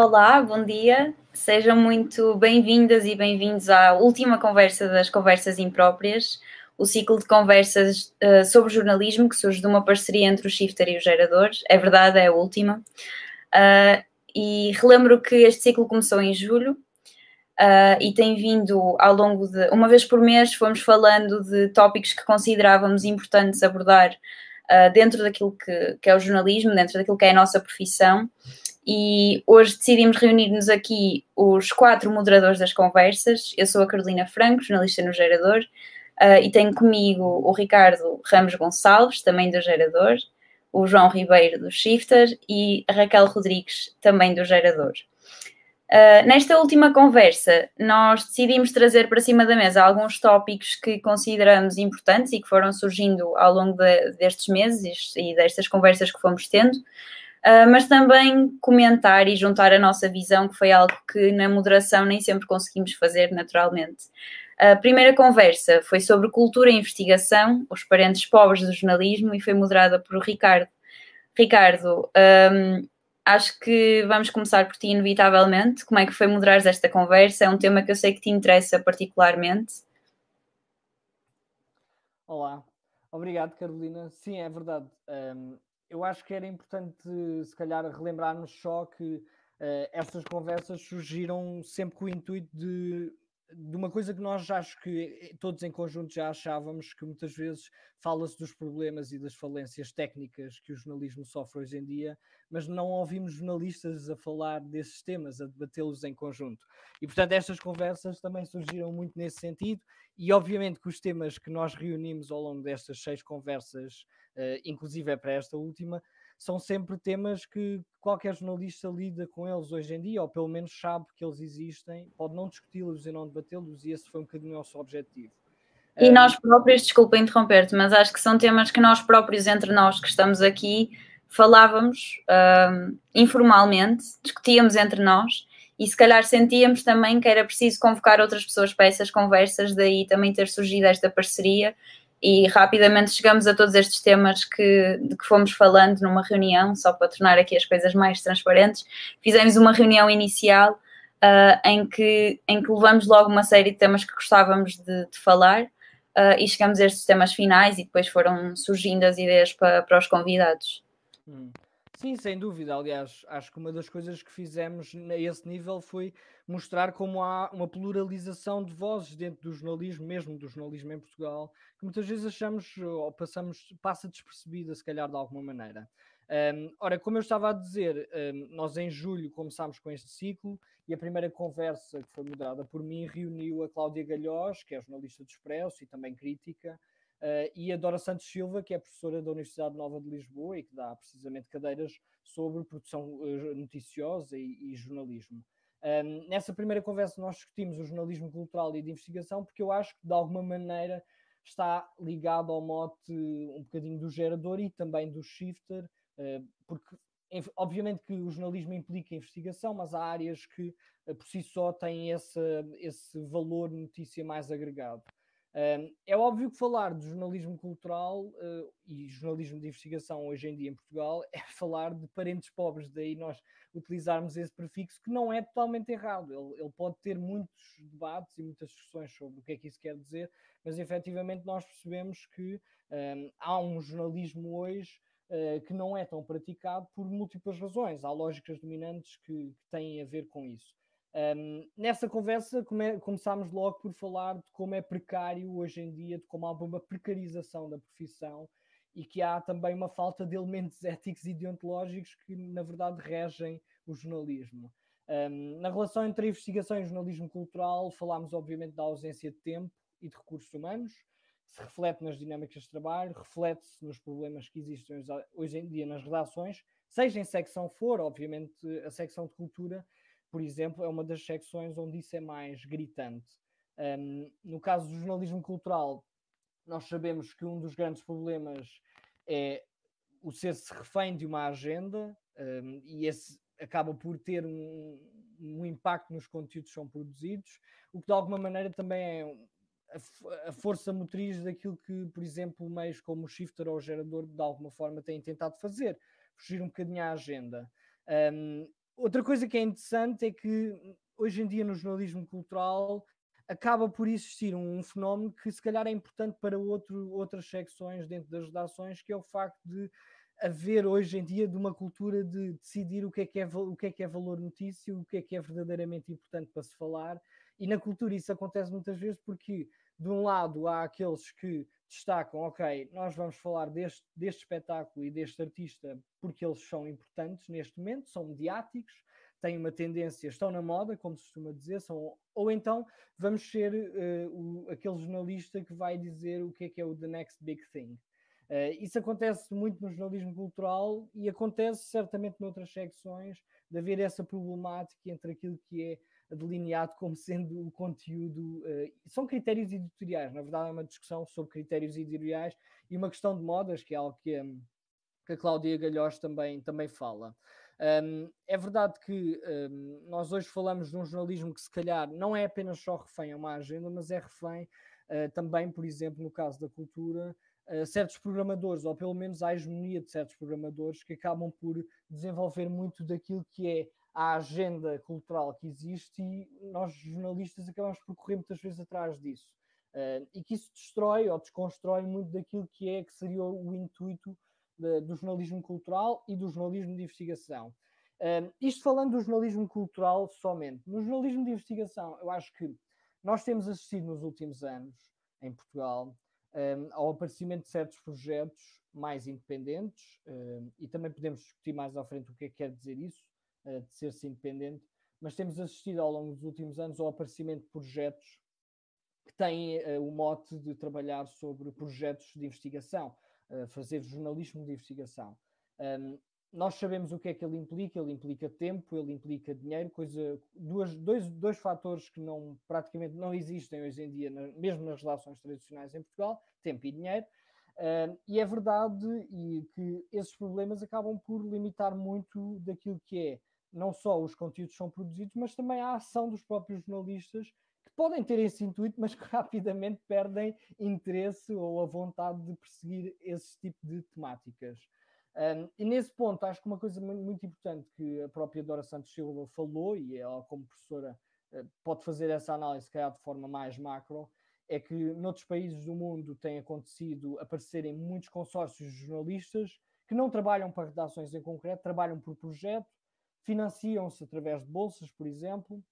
Olá, bom dia. Sejam muito bem-vindas e bem-vindos à última conversa das Conversas Impróprias, o ciclo de conversas uh, sobre jornalismo que surge de uma parceria entre o Shifter e os geradores. É verdade, é a última. Uh, e relembro que este ciclo começou em julho uh, e tem vindo ao longo de. Uma vez por mês, fomos falando de tópicos que considerávamos importantes abordar dentro daquilo que, que é o jornalismo, dentro daquilo que é a nossa profissão e hoje decidimos reunir-nos aqui os quatro moderadores das conversas. Eu sou a Carolina Franco, jornalista no Gerador, uh, e tenho comigo o Ricardo Ramos Gonçalves, também do Gerador, o João Ribeiro do Shifter e a Raquel Rodrigues, também do Gerador. Uh, nesta última conversa, nós decidimos trazer para cima da mesa alguns tópicos que consideramos importantes e que foram surgindo ao longo de, destes meses e destas conversas que fomos tendo. Uh, mas também comentar e juntar a nossa visão, que foi algo que na moderação nem sempre conseguimos fazer naturalmente. A primeira conversa foi sobre cultura e investigação, os parentes pobres do jornalismo, e foi moderada por Ricardo. Ricardo, um, acho que vamos começar por ti, inevitavelmente. Como é que foi moderar esta conversa? É um tema que eu sei que te interessa particularmente. Olá, obrigado, Carolina. Sim, é verdade. Um, eu acho que era importante, se calhar, relembrarmos só que uh, essas conversas surgiram sempre com o intuito de, de uma coisa que nós acho que eh, todos em conjunto já achávamos, que muitas vezes fala-se dos problemas e das falências técnicas que o jornalismo sofre hoje em dia, mas não ouvimos jornalistas a falar desses temas, a debatê-los em conjunto. E, portanto, estas conversas também surgiram muito nesse sentido, e obviamente que os temas que nós reunimos ao longo destas seis conversas uh, inclusive é para esta última, são sempre temas que qualquer jornalista lida com eles hoje em dia, ou pelo menos sabe que eles existem, pode não discuti-los e não debatê-los, e esse foi um bocadinho o nosso objetivo. E nós próprios, desculpa interromper-te, mas acho que são temas que nós próprios, entre nós que estamos aqui, falávamos um, informalmente, discutíamos entre nós e se calhar sentíamos também que era preciso convocar outras pessoas para essas conversas, daí também ter surgido esta parceria e rapidamente chegamos a todos estes temas que, de que fomos falando numa reunião, só para tornar aqui as coisas mais transparentes. Fizemos uma reunião inicial uh, em, que, em que levamos logo uma série de temas que gostávamos de, de falar uh, e chegamos a estes temas finais e depois foram surgindo as ideias para, para os convidados. Hum. Sim, sem dúvida. Aliás, acho que uma das coisas que fizemos a esse nível foi mostrar como há uma pluralização de vozes dentro do jornalismo, mesmo do jornalismo em Portugal, que muitas vezes achamos ou passamos, passa despercebida, se calhar, de alguma maneira. Um, ora, como eu estava a dizer, um, nós em julho começámos com este ciclo e a primeira conversa que foi moderada por mim reuniu a Cláudia Galhós, que é jornalista do Expresso e também crítica, Uh, e a Dora Santos Silva, que é professora da Universidade Nova de Lisboa e que dá precisamente cadeiras sobre produção uh, noticiosa e, e jornalismo. Um, nessa primeira conversa nós discutimos o jornalismo cultural e de investigação porque eu acho que de alguma maneira está ligado ao mote um bocadinho do gerador e também do shifter, uh, porque obviamente que o jornalismo implica investigação, mas há áreas que por si só têm esse, esse valor notícia mais agregado é óbvio que falar de jornalismo cultural uh, e jornalismo de investigação hoje em dia em Portugal é falar de parentes pobres, daí nós utilizarmos esse prefixo que não é totalmente errado. Ele, pode ter muitos debates e muitas discussões sobre o que é que isso quer dizer, mas efetivamente nós percebemos que há um jornalismo hoje uh, que não é tão praticado por múltiplas razões. Há lógicas dominantes que têm a ver com isso. Um, nessa conversa come, começámos logo por falar de como é precário hoje em dia, de como há uma precarização da profissão e que há também uma falta de elementos éticos e deontológicos que, na verdade, regem o jornalismo. Um, na relação entre a investigação e o jornalismo cultural, falámos, obviamente, da ausência de tempo e de recursos humanos, que se reflete nas dinâmicas de trabalho, reflete-se nos problemas que existem hoje em dia nas redações, seja em secção for, obviamente, a secção de cultura por exemplo, é uma das secções onde isso é mais gritante. Um, no caso do jornalismo cultural, nós sabemos que um dos grandes problemas é o ser-se refém de uma agenda um, e esse acaba por ter um, um, impacto nos conteúdos que são produzidos, o que de alguma maneira também é a, a, força motriz daquilo que, por exemplo, meios como o Shifter ou o Gerador de alguma forma têm tentado fazer, fugir um bocadinho à agenda. Um, outra coisa que é interessante é que hoje em dia no jornalismo cultural acaba por existir um, um, fenómeno que se calhar é importante para outro, outras secções dentro das redações, que é o facto de haver hoje em dia de uma cultura de decidir o que é que é, o que é, que é valor notícia, o que é que é verdadeiramente importante para se falar, e na cultura isso acontece muitas vezes porque de um lado há aqueles que destacam, ok, nós vamos falar deste, deste espetáculo e deste artista porque eles são importantes neste momento, são mediáticos, têm uma tendência, estão na moda, como se costuma dizer, são, ou então vamos ser uh, o, aquele jornalista que vai dizer o que é que é o the next big thing. Uh, isso acontece muito no jornalismo cultural e acontece certamente noutras secções de haver essa problemática entre aquilo que é delineado como sendo o conteúdo. Uh, são critérios editoriais, na verdade é uma discussão sobre critérios editoriais e uma questão de modas, que é algo que, um, que a Cláudia Galhós também, também fala. Um, é verdade que um, nós hoje falamos de um jornalismo que se calhar não é apenas só refém a uma agenda, mas é refém uh, também, por exemplo, no caso da cultura, uh, certos programadores, ou pelo menos a hegemonia de certos programadores que acabam por desenvolver muito daquilo que é a agenda cultural que existe e nós jornalistas acabamos por correr muitas vezes atrás disso. Uh, e que isso destrói ou desconstrói muito daquilo que é que seria o intuito de, do jornalismo cultural e do jornalismo de investigação. Um, isto falando do jornalismo cultural somente. No jornalismo de investigação, eu acho que nós temos assistido nos últimos anos, em Portugal, um, ao aparecimento de certos projetos mais independentes, um, e também podemos discutir mais à frente o que é que quer dizer isso, uh, de ser-se independente, mas temos assistido ao longo dos últimos anos ao aparecimento de projetos que têm uh, o mote de trabalhar sobre projetos de investigação fazer jornalismo de investigação. Um, nós sabemos o que é que ele implica, ele implica tempo, ele implica dinheiro, coisa, duas, dois, dois fatores que não, praticamente não existem hoje em dia, na, mesmo nas relações tradicionais em Portugal, tempo e dinheiro. Uh, e é verdade e que esses problemas acabam por limitar muito daquilo que é não só os conteúdos que são produzidos, mas também a ação dos próprios jornalistas podem ter esse intuito, mas que rapidamente perdem interesse ou a vontade de perseguir esse tipo de temáticas. Um, e nesse ponto, acho que uma coisa muito, importante que a própria Dora Santos Silva falou, e ela, como professora, uh, pode fazer essa análise, se calhar de forma mais macro, é que noutros países do mundo tem acontecido aparecerem muitos consórcios de jornalistas que não trabalham para redações em concreto, trabalham por projeto, financiam-se através de bolsas, por exemplo,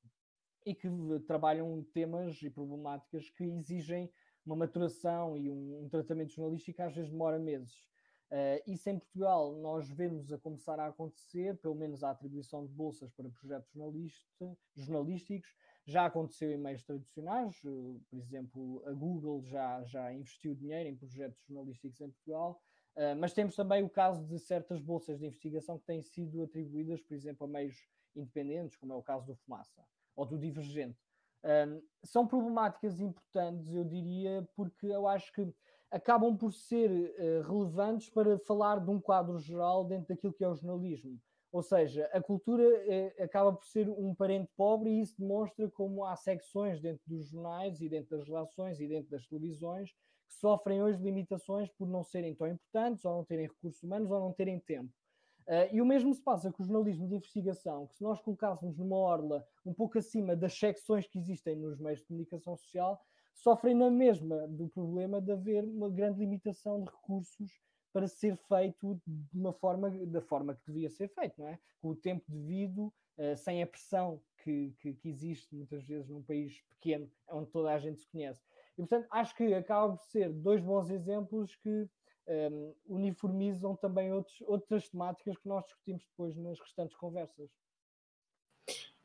e que trabalham temas e problemáticas que exigem uma maturação e um, um tratamento jornalístico que às vezes demora meses. Uh, isso em Portugal nós vemos a começar a acontecer, pelo menos a atribuição de bolsas para projetos jornalísticos, já aconteceu em meios tradicionais, uh, por exemplo, a Google já, já investiu dinheiro em projetos jornalísticos em Portugal, mas temos também o caso de certas bolsas de investigação que têm sido atribuídas, por exemplo, a meios independentes, como é o caso do Fumaça ou do divergente. Um, são problemáticas importantes, eu diria, porque eu acho que acabam por ser uh, relevantes para falar de um quadro geral dentro daquilo que é o jornalismo. Ou seja, a cultura uh, acaba por ser um parente pobre e isso demonstra como há secções dentro dos jornais e dentro das relações e dentro das televisões que sofrem hoje limitações por não serem tão importantes, ou não terem recursos humanos, ou não terem tempo. Uh, e o mesmo se passa com o jornalismo de investigação, que se nós colocássemos numa orla um pouco acima das secções que existem nos meios de comunicação social, sofrem na mesma do problema de haver uma grande limitação de recursos para ser feito de uma forma, da forma que devia ser feito, não é? Com o tempo devido, uh, sem a pressão que, que, que, existe muitas vezes num país pequeno, onde toda a gente se conhece. E, portanto, acho que acaba por ser dois bons exemplos que um, uniformizam também outros, outras temáticas que nós discutimos depois nas restantes conversas.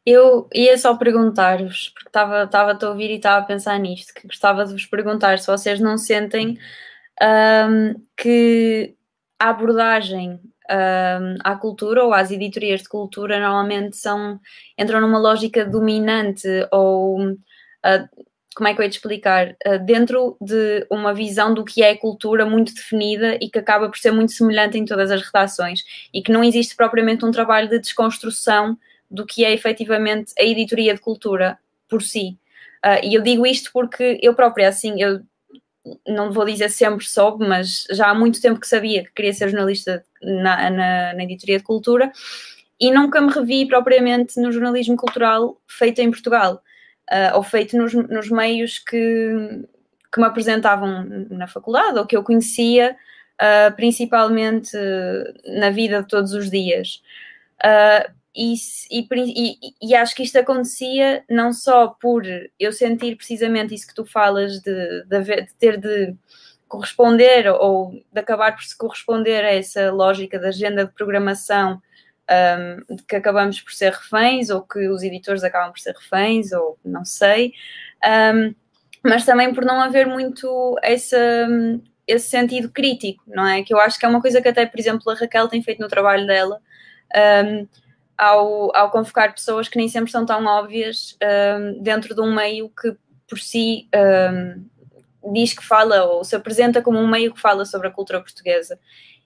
Eu ia só perguntar-vos, porque estava, estava a ouvir e estava a pensar nisto, que gostava de vos perguntar se vocês não sentem um, que a abordagem um, à cultura ou às editorias de cultura normalmente são entram numa lógica dominante ou uh, como é que eu ia te explicar? Uh, dentro de uma visão do que é cultura muito definida e que acaba por ser muito semelhante em todas as redações e que não existe propriamente um trabalho de desconstrução do que é efetivamente a editoria de cultura por si. Uh, e eu digo isto porque eu própria, assim, eu não vou dizer sempre soube, mas já há muito tempo que sabia que queria ser jornalista na, na, na editoria de cultura e nunca me revi propriamente no jornalismo cultural feito em Portugal, uh, ou feito nos, nos meios que, que me apresentavam na faculdade ou que eu conhecia, uh, principalmente na vida de todos os dias. Uh, e, e, e, acho que isto acontecia não só por eu sentir precisamente isso que tu falas de, de, de ter de corresponder ou de acabar por se corresponder a essa lógica da agenda de programação um, que acabamos por ser reféns ou que os editores acabam por ser reféns ou não sei, um, mas também por não haver muito essa, esse sentido crítico, não é? Que eu acho que é uma coisa que até, por exemplo, a Raquel tem feito no trabalho dela, um, ao, ao convocar pessoas que nem sempre são tão óbvias um, dentro de um meio que por si um, diz que fala ou se apresenta como um meio que fala sobre a cultura portuguesa.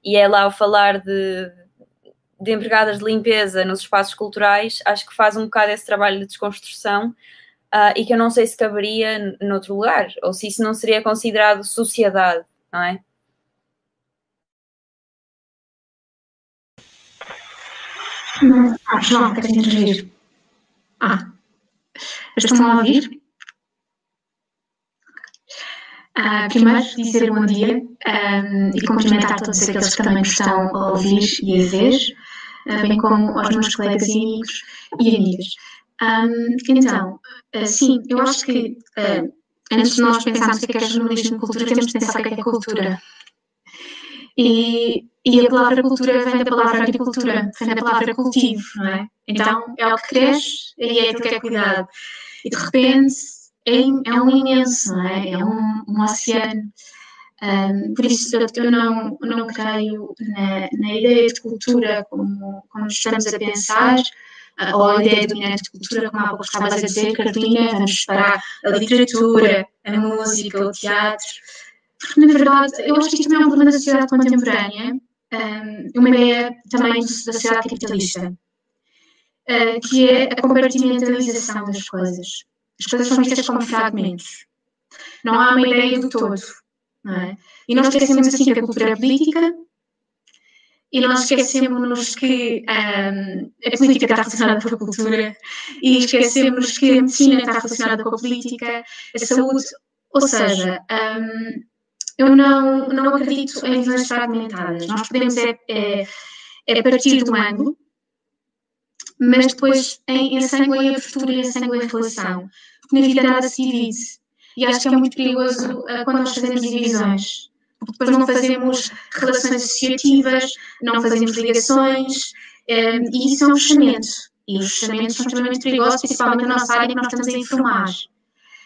E é lá ao falar de, de empregadas de limpeza nos espaços culturais, acho que faz um bocado esse trabalho de desconstrução uh, e que eu não sei se caberia noutro lugar, ou se isso não seria considerado sociedade, não é? Ah, João, quero intervir. Ah, estão a ouvir? Ah, primeiro, dizer bom dia um, e cumprimentar todos aqueles que também estão a ouvir e a ver, uh, bem como aos meus colegas e amigos e amigas. Um, então, uh, sim, eu acho que antes de nós pensarmos o que é, é jornalismo e cultura, temos de pensar o que é, que é cultura. E, e a palavra cultura vem da palavra agricultura, vem da palavra cultivo, não é? Então é o que cresce e é aquilo que é cuidado. E de repente é, é um imenso, não é? É um, um oceano. Um, por isso eu, eu não, não creio na, na, ideia de cultura como, como estamos a pensar, uh, ou a ideia dominante de cultura, como há pouco estavas a dizer, Carolina, vamos separar a literatura, a música, o teatro. Porque, na verdade, eu acho que isto também é um problema da sociedade contemporânea, uma ideia também da sociedade capitalista, uh, que é a compartimentalização das coisas. As coisas são vistas como fragmentos. Não há uma ideia do todo. É? E nós esquecemos assim que a cultura é política e nós esquecemos que um, a política está relacionada com a cultura e esquecemos que a medicina está relacionada com a política, a saúde, ou seja, um, eu não, não acredito em visões fragmentadas. Nós podemos é, é, é partir de um ângulo, mas depois em, em sangue em abertura e em sangue em relação. Porque na vida nada se divide. E acho que é muito perigoso uh, quando nós fazemos divisões. Porque depois não fazemos relações associativas, não fazemos ligações, um, e isso é um fechamento. E os fechamentos são extremamente perigosos, principalmente na nossa área que nós estamos a informar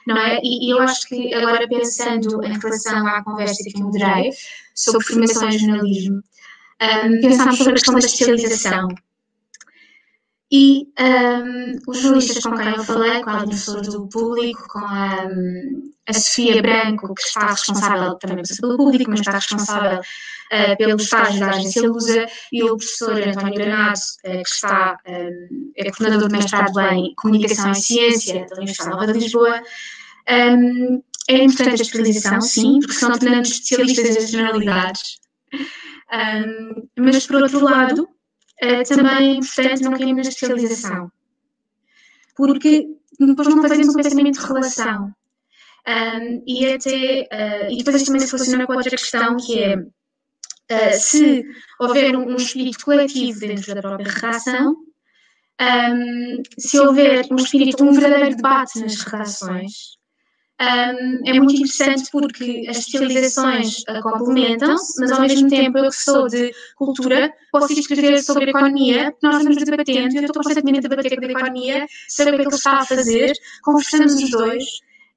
não é? E, e eu acho que agora pensando em relação à conversa que moderei sobre formação em jornalismo, um, pensámos sobre a questão da especialização. E um, os jornalistas com quem eu falei, com a administradora do público, com a, a Sofia Branco, que está responsável também pelo público, mas está responsável uh, pelo estágio da agência Lusa, e o professor António Granado, uh, que está, um, é coordenador de mestrado em Comunicação e Ciência da Universidade Nova de Lisboa, um, é importante a especialização, sim, porque são tornando especialistas em generalidades. Um, mas, por outro lado, uh, também é importante não cairmos na especialização. Porque depois não fazemos um pensamento de relação. Um, e até, uh, e depois isto também se relaciona com outra questão que é uh, se houver um, um, espírito coletivo dentro da própria redação, um, se houver um espírito, um verdadeiro debate nas redações, um, é muito interessante porque as especializações uh, complementam-se, mas ao mesmo tempo eu que sou de cultura posso escrever sobre economia, nós vamos debatendo, eu estou constantemente a debater com a economia, saber o que é que ele está a fazer, conversamos os dois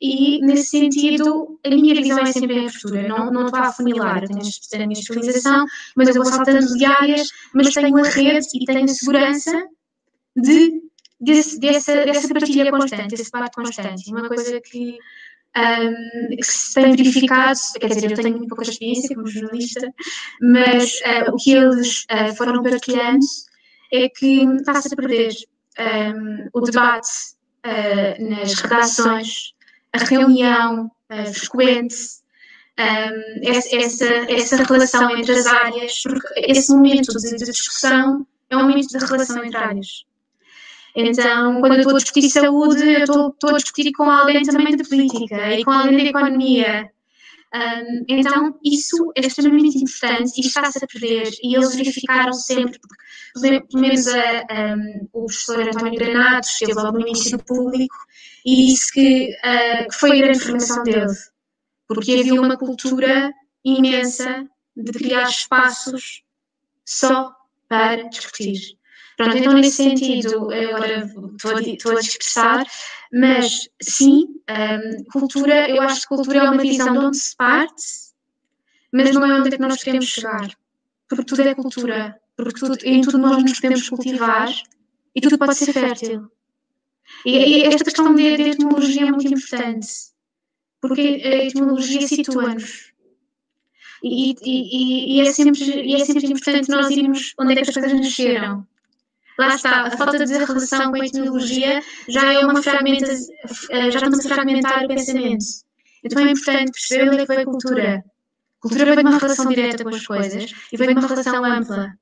e nesse sentido a minha visão é sempre em abertura, não, não estou a afunilar, tenho a minha especialização, mas eu vou saltando de áreas, mas tenho a rede e tenho a segurança de desse, dessa, dessa partilha constante, desse debate constante. Uma coisa que um, que se tem verificado, quer dizer, eu tenho pouca experiência como jornalista, mas uh, o que eles uh, foram partilhando é que está-se a perder um, o debate uh, nas redações, a reunião frequente, um, essa, essa, relação entre as áreas, porque esse momento de discussão é um momento de relação entre áreas. Então, quando eu estou a discutir saúde, eu estou, estou a discutir com alguém também da política e com alguém da economia. Um, então, isso é extremamente importante e está-se a perder. E eles verificaram sempre, porque, pelo menos a, um, o professor António Granados esteve logo no início público e disse que, uh, que foi a grande formação dele, porque havia uma cultura imensa de criar espaços só para discutir. Pronto, então nesse sentido, agora estou a, estou a dispersar, mas sim, um, cultura, eu acho que cultura é uma visão de onde se parte, mas não é onde é que nós queremos chegar. Porque tudo é cultura, porque tudo, em tudo nós nos podemos cultivar e tudo pode ser fértil. E, e esta questão de, de etimologia é muito importante, porque a etimologia situa-nos. E, e, e, é sempre, e é sempre importante nós irmos onde é que as coisas nasceram. Lá está, a falta de relação com a etimologia já é uma fragmenta, eh, já estamos a fragmentar o pensamento. Então é importante perceber onde é que veio a cultura. A cultura vem de uma relação direta com as coisas e vem de uma relação ampla.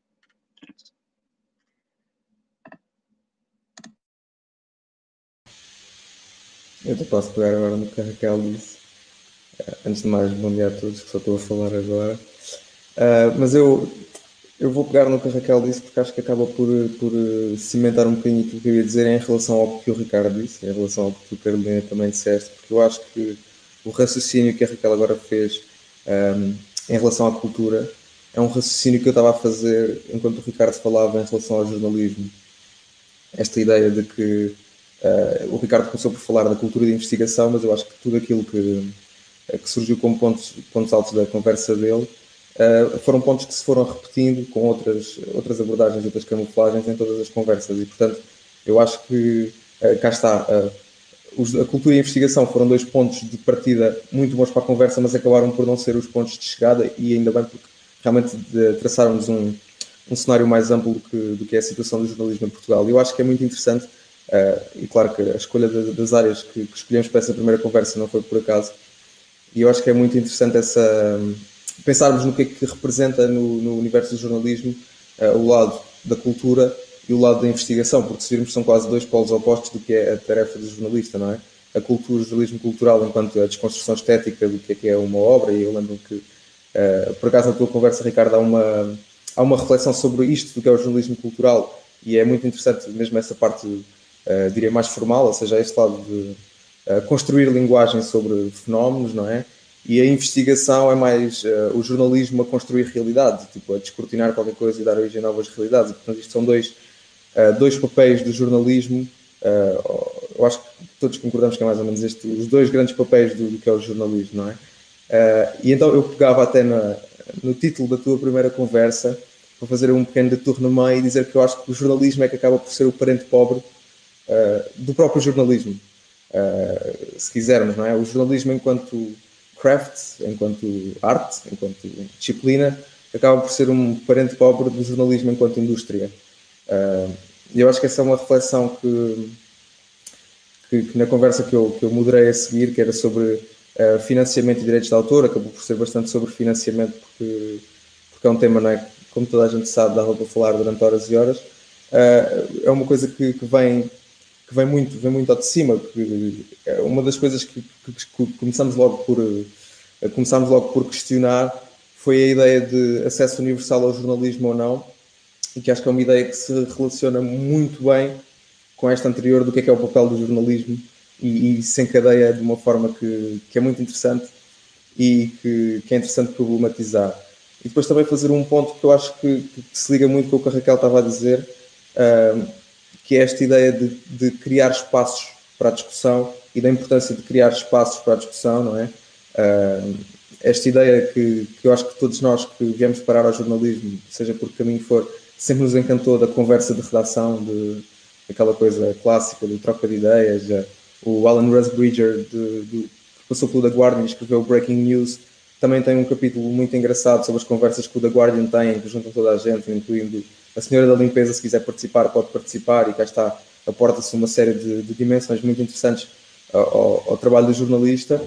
Eu te posso pegar agora no que a Raquel disse. Eh, antes de mais, bom dia a todos, que só estou a falar agora. Uh, mas eu eu vou pegar no que a Raquel disse porque acho que acaba por, por eh, cimentar um bocadinho aquilo que eu ia dizer em relação ao que o Ricardo disse, em relação ao que tu, Carolina, também disseste, porque eu acho que o raciocínio que a Raquel agora fez um, ehm, em relação à cultura é um raciocínio que eu estava a fazer enquanto o Ricardo falava em relação ao jornalismo. Esta ideia de que uh, o Ricardo começou por falar da cultura de investigação, mas eu acho que tudo aquilo que, que surgiu como pontos, pontos altos da conversa dele Uh, foram pontos que se foram repetindo com outras, outras abordagens, outras camuflagens em todas as conversas e, portanto, eu acho que uh, cá está. Os, a cultura e a investigação foram dois pontos de partida muito bons para a conversa, mas acabaram por não ser os pontos de chegada e ainda bem porque realmente traçaram-nos um, um cenário mais amplo do que, do que é a situação do jornalismo em Portugal. Eu acho que é muito interessante, e claro que a escolha de, das áreas que, que escolhemos para essa primeira conversa não foi por acaso, e eu acho que é muito interessante essa pensarmos no que é que representa no, no universo do jornalismo uh, o lado da cultura e o lado da investigação, porque se virmos são quase dois polos opostos do que é a tarefa do jornalista, não é? A cultura, o jornalismo cultural enquanto a desconstrução estética do que é que é uma obra, e eu lembro que, uh, por acaso na tua conversa, Ricardo, há uma, há uma reflexão sobre isto do que é o jornalismo cultural, e é muito interessante mesmo essa parte, uh, diria, mais formal, ou seja, este lado de construir linguagem sobre fenómenos, não é? E a investigação é mais uh, o jornalismo a construir realidade, tipo, a descortinar qualquer coisa e dar origem a novas realidades. Portanto, isto são dois, uh, dois papéis do jornalismo. Uh, eu acho que todos concordamos que é mais ou menos este, os dois grandes papéis do, do que é o jornalismo, não é? e então eu pegava até na, no título da tua primeira conversa para fazer um pequeno detour no meio e dizer que eu acho que o jornalismo é que acaba por ser o parente pobre do próprio jornalismo, se quisermos, não é? O jornalismo enquanto craft, enquanto arte, enquanto disciplina, acaba por ser um parente pobre do jornalismo enquanto indústria. Uh, eu acho que essa é uma reflexão que, que, que, na conversa que eu, que eu moderei a seguir, que era sobre uh, financiamento e direitos de autor, acabou por ser bastante sobre financiamento, porque, porque é um tema, não é, como toda a gente sabe, dava para falar durante horas e horas. Uh, é uma coisa que, que vem que vem muito, vem muito ao de cima, que é uma das coisas que, que, que começamos logo por eh, começámos logo por questionar foi a ideia de acesso universal ao jornalismo ou não, e que acho que é uma ideia que se relaciona muito bem com esta anterior do que é, que é o papel do jornalismo e, e se encadeia de uma forma que, que é muito interessante e que, que, é interessante problematizar. E depois também fazer um ponto que eu acho que, que se liga muito com o que a Raquel estava a dizer, uh, que é esta ideia de, de, criar espaços para a discussão e da importância de criar espaços para a discussão, não é? Uh, esta ideia que, que eu acho que todos nós que viemos parar ao jornalismo, seja por que caminho for, sempre nos encantou da conversa de redação, de aquela coisa clássica de troca de ideias. O Alan Rusbridger, de, de, que passou pelo The Guardian e escreveu Breaking News, também tem um capítulo muito engraçado sobre as conversas que o The Guardian tem, que juntam toda a gente, incluindo a senhora da limpeza, se quiser participar, pode participar, e cá está, aporta-se uma série de, de, dimensões muito interessantes ao, ao, trabalho do jornalista.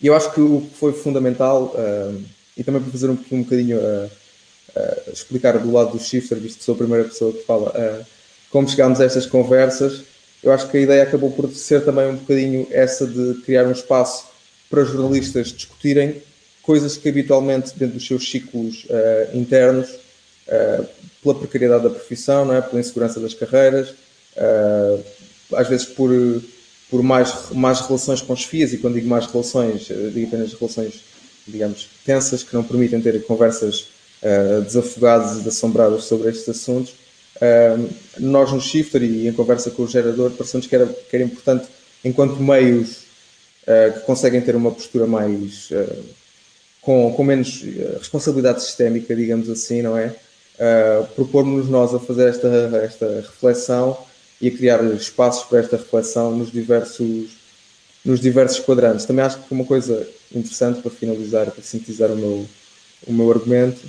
E eu acho que o que foi fundamental, uh, e também para fazer um, um bocadinho a, uh, explicar do lado do shifter, visto que sou a primeira pessoa que fala, uh, como chegámos a estas conversas. Eu acho que a ideia acabou por ser também um bocadinho essa de criar um espaço para jornalistas discutirem coisas que habitualmente dentro dos seus ciclos uh, pela precariedade da profissão, não é? pela insegurança das carreiras, às vezes por, por mais, mais relações com as FIAs, e quando digo mais relações, digo apenas relações, digamos, tensas, que não permitem ter conversas uh, desafogados e desassombrados sobre estes assuntos. Uh, nós no Shifter e em conversa com o gerador parecemos que era, que era importante, enquanto meios uh, que conseguem ter uma postura mais com, com menos responsabilidade sistémica, digamos assim, não é? Uh, Propor-nos nós a fazer esta, esta reflexão e a criar espaços para esta reflexão nos diversos, nos diversos quadrantes. Também acho que uma coisa interessante para finalizar, para sintetizar o meu, o meu argumento,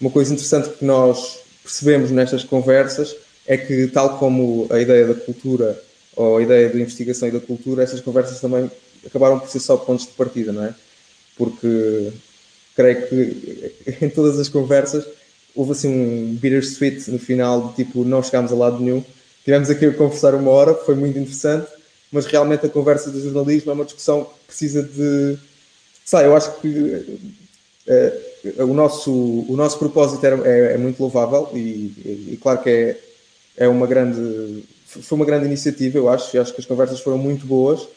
uma coisa interessante que nós percebemos nestas conversas é que, tal como a ideia da cultura ou a ideia da investigação e da cultura, essas conversas também acabaram por ser só pontos de partida, não é? Porque creio que em todas as conversas houve assim um bittersweet no final, de tipo, não chegámos a lado nenhum. Tivemos aqui a conversar uma hora, foi muito interessante, mas realmente a conversa do jornalismo é uma discussão que precisa de. Sei, eu acho que. Uh, o nosso, o nosso propósito é, é muito louvável e, e, e, claro que é, é uma grande foi uma grande iniciativa, eu acho, e acho que as conversas foram muito boas,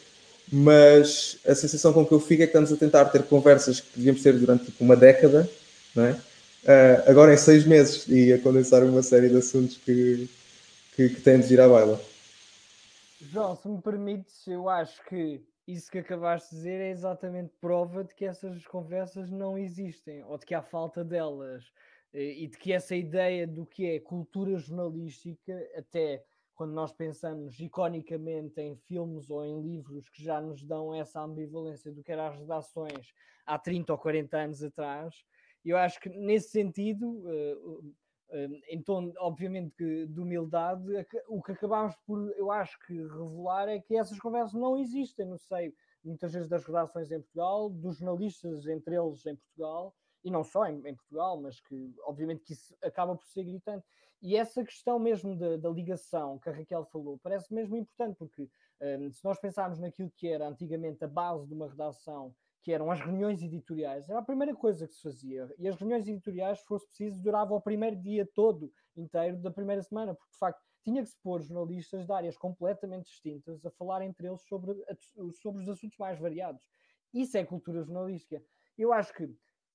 mas a sensação com que eu fico é que estamos a tentar ter conversas que devíamos ter durante tipo, uma década, não é? Uh, agora em seis meses e a condensar uma série de assuntos que, que, que têm de vir à baila. João, se me permites, eu acho que isso que acabaste de dizer é exatamente prova de que essas conversas não existem ou de que há falta delas e de que essa ideia do que é cultura jornalística, até quando nós pensamos iconicamente em filmes ou em livros que já nos dão essa ambivalência do que eram as redações há 30 ou 40 anos atrás, eu acho que nesse sentido eh, tom, obviamente, de humildade, o que acabámos por, eu acho que, revelar é que essas conversas não existem no seio, muitas vezes, das redações em Portugal, dos jornalistas entre eles em Portugal, e não só em, em Portugal, mas que, obviamente, que isso acaba por ser gritante. E essa questão mesmo da, da ligação que a Raquel falou parece mesmo importante, porque um, se nós pensarmos naquilo que era antigamente a base de uma redação que eram as reuniões editoriais, era a primeira coisa que se fazia. E as reuniões editoriais, se fosse preciso, duravam o primeiro dia todo inteiro da primeira semana, porque de facto tinha que se pôr jornalistas de áreas completamente distintas a falar entre eles sobre, sobre os assuntos mais variados. Isso é cultura jornalística. Eu acho que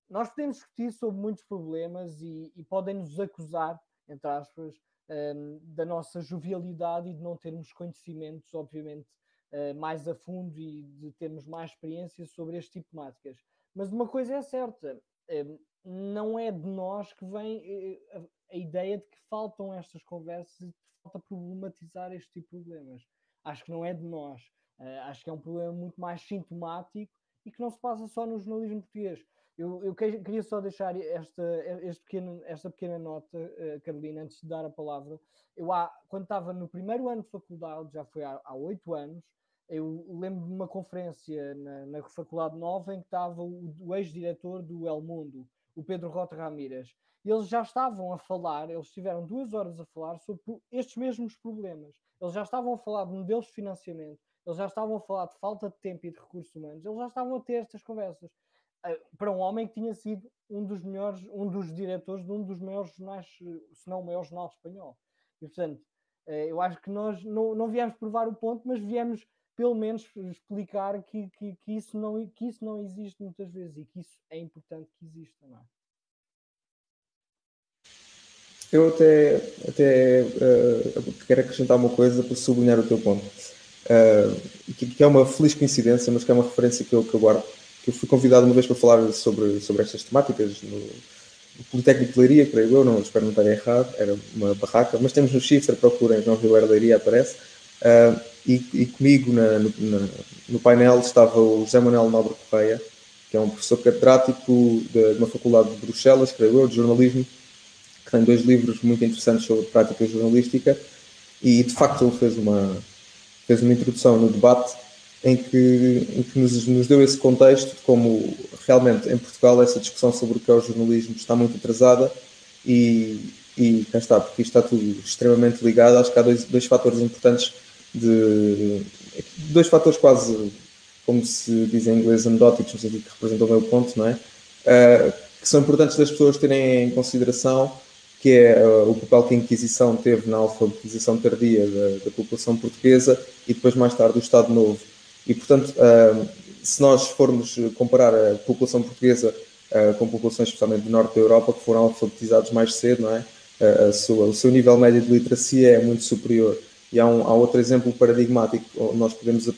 nós podemos discutir sobre muitos problemas e, e podem nos acusar, entre aspas, um, da nossa jovialidade e de não termos conhecimentos, obviamente, uh, mais a fundo e de termos mais experiência sobre este tipo de temáticas. Mas uma coisa é certa, uh, não é de nós que vem uh, a, ideia de que faltam estas conversas e que falta problematizar este tipo de problemas. Acho que não é de nós. acho que é um problema muito mais sintomático e que não se passa só no jornalismo português. Eu, eu queria só deixar esta, pequeno, esta pequena nota, Carolina, antes de dar a palavra. Eu, há, quando estava no primeiro ano de faculdade, já foi há oito anos, eu lembro de uma conferência na, na Faculdade Nova em que estava o, o ex-diretor do El Mundo, o Pedro Rota Ramírez. E eles já estavam a falar, eles tiveram duas horas a falar sobre estes mesmos problemas. Eles já estavam a falar de modelos de financiamento, eles já estavam a falar de falta de tempo e de recursos humanos, eles já estavam a ter estas conversas. Uh, para um homem que tinha sido um dos melhores, um dos diretores de um dos maiores jornais, se não o maior jornal espanhol. E portanto, uh, eu acho que nós não, não viemos provar o ponto, mas viemos pelo menos explicar que, que, que, isso não, que isso não existe muitas vezes e que isso é importante que exista, não é? Eu até, até uh, quero acrescentar uma coisa para sublinhar o teu ponto, uh, que, que, é uma feliz coincidência, mas que é uma referência que eu, que eu guardo, que eu fui convidado uma vez para falar sobre, sobre estas temáticas no, no Politécnico de Leiria, creio eu, não espero não estar errado, era uma barraca, mas temos no Shifter, procurem, não Rio Leiria, aparece. Uh, e, e comigo na, no, no, painel estava o José Manuel Nobre Correia, que é um professor catedrático de, de uma faculdade de Bruxelas, creio eu, de jornalismo, que tem dois livros muito interessantes sobre prática jornalística e de facto ele fez uma, fez uma introdução no debate em que, em que nos, nos, deu esse contexto de como realmente em Portugal essa discussão sobre o que é o jornalismo está muito atrasada e, e cá está, porque isto está tudo extremamente ligado. Acho que há dois, dois fatores importantes, de, dois fatores quase, como se diz em inglês, anedóticos, no sentido que representam o meu ponto, não é? Uh, que são importantes das pessoas terem em consideração, que é uh, o papel que a Inquisição teve na alfabetização tardia da, da, população portuguesa e depois mais tarde do Estado Novo. E, portanto, uh, se nós formos comparar a população portuguesa com populações especialmente do norte da Europa que foram alfabetizados mais cedo, não é? sua, o seu nível médio de literacia é muito superior. E há, um, há outro exemplo paradigmático nós podemos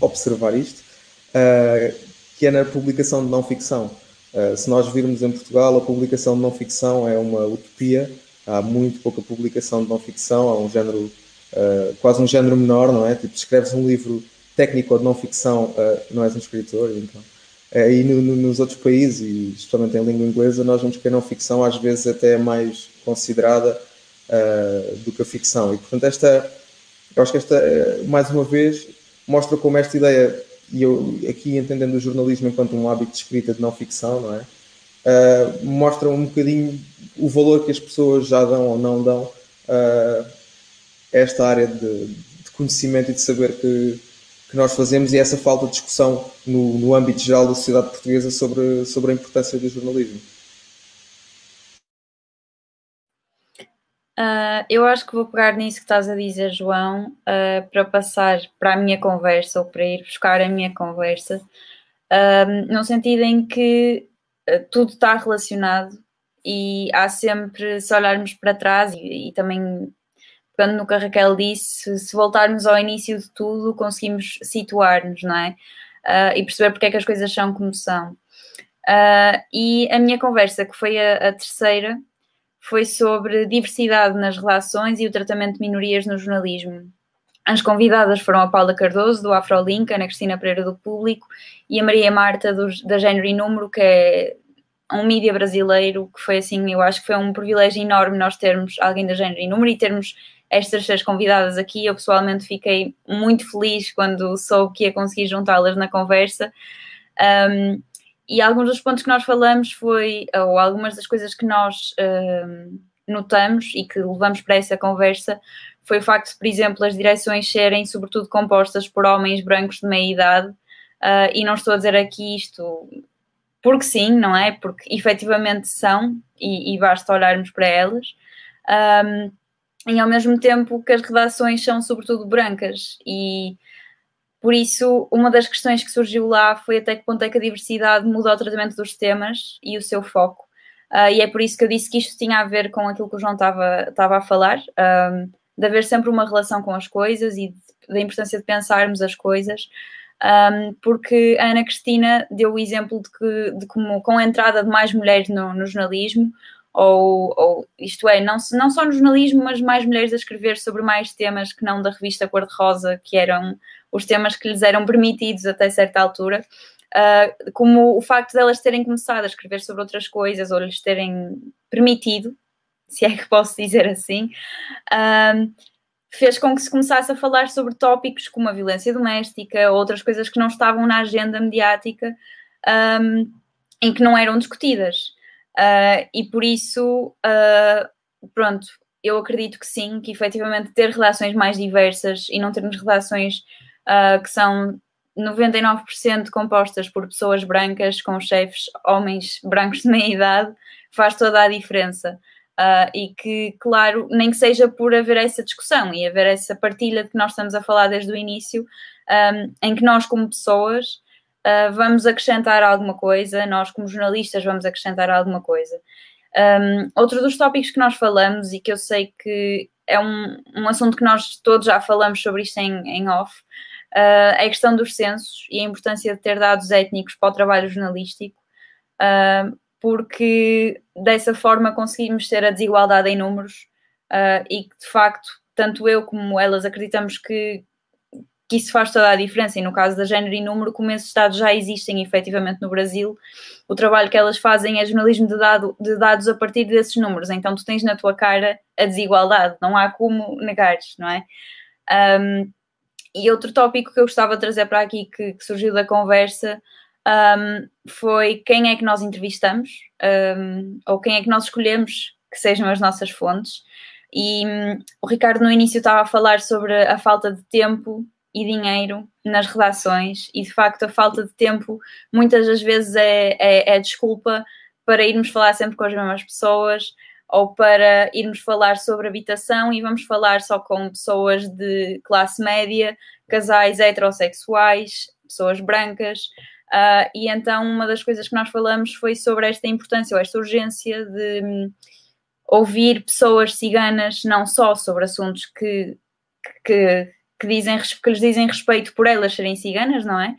observar isto, uh, que é na publicação de não-ficção. Uh, se nós virmos em Portugal, a publicação de não-ficção é uma utopia, há muito pouca publicação de não-ficção, há um género, uh, quase um género menor, não é? Tipo, escreves um livro técnico ou de não-ficção, não és um escritor, então e no, no, nos outros países, e especialmente em língua inglesa, nós vemos que a não ficção às vezes até é mais considerada uh, do que a ficção. E portanto, esta, eu acho que esta, eh, mais uma vez, mostra como esta ideia, e eu aqui entendendo o jornalismo enquanto um hábito de escrita de não ficção, não é? Uh, mostra um bocadinho o valor que as pessoas já dão ou não dão uh, a esta área de, de conhecimento e de saber que que nós fazemos e essa falta de discussão no, no âmbito geral da sociedade portuguesa sobre, sobre a importância do jornalismo. Uh, eu acho que vou pegar nisso que estás a dizer, João, uh, para passar para a minha conversa ou para ir buscar a minha conversa, uh, no sentido em que tudo está relacionado e há sempre, se olharmos para trás e, e também pegando no que a Raquel disse, se voltarmos ao início de tudo, conseguimos situar-nos, não é? E perceber porque é que as coisas são como são. E a minha conversa, que foi a, a, terceira, foi sobre diversidade nas relações e o tratamento de minorias no jornalismo. As convidadas foram a Paula Cardoso, do Afrolink, a Cristina Pereira, do Público, e a Maria Marta, do, da Género e Número, que é um mídia brasileiro, que foi assim, eu acho que foi um privilégio enorme nós termos alguém da Género e Número e termos estas três convidadas aqui. Eu pessoalmente fiquei muito feliz quando soube que ia conseguir juntá-las na conversa. Um, e alguns dos pontos que nós falamos foi, ou algumas das coisas que nós um, notamos e que levamos para essa conversa, foi o facto de, por exemplo, as direções serem sobretudo compostas por homens brancos de meia idade, uh, e não estou a dizer aqui isto porque sim, não é? Porque efetivamente são, e, e basta olharmos para elas. Um, e ao mesmo tempo que as redações são sobretudo brancas e por isso uma das questões que surgiu lá foi até que ponto é que a diversidade muda o tratamento dos temas e o seu foco. Uh, e é por isso que eu disse que isto tinha a ver com aquilo que o João estava a falar um, de haver sempre uma relação com as coisas e da importância de pensarmos as coisas um, porque a Ana Cristina deu o exemplo de que de como com a entrada de mais mulheres no, no jornalismo ou, ou, isto é, não, não só no jornalismo, mas mais mulheres a escrever sobre mais temas que não da revista Cor-de-Rosa, que eram os temas que lhes eram permitidos até certa altura, uh, como o facto de elas terem começado a escrever sobre outras coisas ou lhes terem permitido, se é que posso dizer assim, uh, fez com que se começasse a falar sobre tópicos como a violência doméstica, ou outras coisas que não estavam na agenda mediática, um, em que não eram discutidas. Uh, e por isso, uh, pronto, eu acredito que sim, que efetivamente ter relações mais diversas e não termos relações uh, que são 99% compostas por pessoas brancas com chefes homens brancos de meia idade faz toda a diferença. Uh, e que, claro, nem que seja por haver essa discussão e haver essa partilha de que nós estamos a falar desde o início, um, em que nós, como pessoas, uh, vamos acrescentar alguma coisa, nós como jornalistas vamos acrescentar alguma coisa. Um, outro dos tópicos que nós falamos e que eu sei que é um, um assunto que nós todos já falamos sobre isto em, em off, uh, a questão dos censos e a importância de ter dados étnicos para o trabalho jornalístico, uh, porque dessa forma conseguimos ter a desigualdade em números uh, e que de facto tanto eu como elas acreditamos que, que isso faz toda a diferença. E no caso da género e número, como esses dados já existem efetivamente no Brasil, o trabalho que elas fazem é jornalismo de, dado, de dados a partir desses números. Então tu tens na tua cara a desigualdade, não há como negares, não é? Um, e outro tópico que eu gostava de trazer para aqui, que, que surgiu da conversa, um, foi quem é que nós entrevistamos um, ou quem é que nós escolhemos que sejam as nossas fontes. E um, o Ricardo no início estava a falar sobre a falta de tempo e dinheiro nas redações, e de facto a falta de tempo muitas das vezes é, é, é desculpa para irmos falar sempre com as mesmas pessoas ou para irmos falar sobre habitação e vamos falar só com pessoas de classe média, casais heterossexuais, pessoas brancas. Uh, e então uma das coisas que nós falamos foi sobre esta importância ou esta urgência de um, ouvir pessoas ciganas, não só sobre assuntos que, que, que, dizem, que lhes dizem respeito por elas serem ciganas, não é?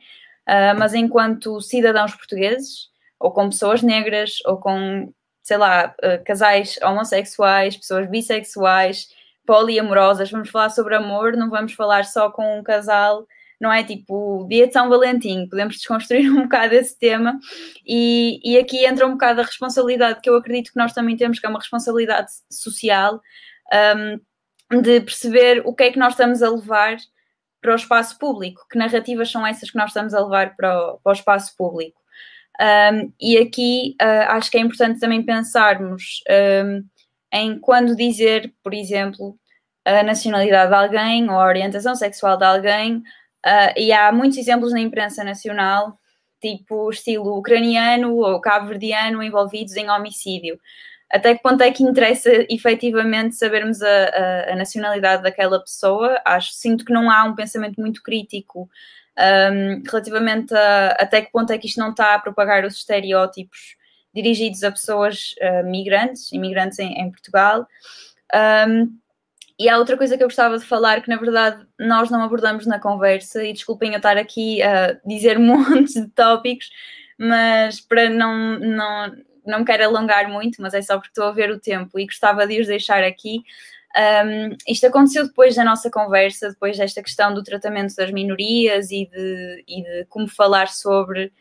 Uh, mas enquanto cidadãos portugueses, ou com pessoas negras, ou com, sei lá, uh, casais homossexuais, pessoas bissexuais, poliamorosas, vamos falar sobre amor, não vamos falar só com um casal, não é? Tipo, dia de São Valentim, podemos desconstruir um bocado esse tema e, e aqui entra um bocado a responsabilidade que eu acredito que nós também temos, que é uma responsabilidade social. Um, de perceber o que é que nós estamos a levar para o espaço público, que narrativas são essas que nós estamos a levar para o, para o espaço público. Um, e aqui uh, acho que é importante também pensarmos um, em quando dizer, por exemplo, a nacionalidade de alguém ou a orientação sexual de alguém, uh, e há muitos exemplos na imprensa nacional, tipo estilo ucraniano ou cabo-verdiano envolvidos em homicídio até que ponto é que interessa efetivamente sabermos a, a, a, nacionalidade daquela pessoa? Acho, sinto que não há um pensamento muito crítico um, relativamente a até que ponto é que isto não está a propagar os estereótipos dirigidos a pessoas uh, migrantes, imigrantes em, em Portugal. Um, e há outra coisa que eu gostava de falar que, na verdade, nós não abordamos na conversa, e desculpem eu estar aqui a dizer montes de tópicos, mas para não, não, não me quero alongar muito, mas é só porque estou a ver o tempo e gostava de os deixar aqui. Um, isto aconteceu depois da nossa conversa, depois desta questão do tratamento das minorias e de, e de como falar sobre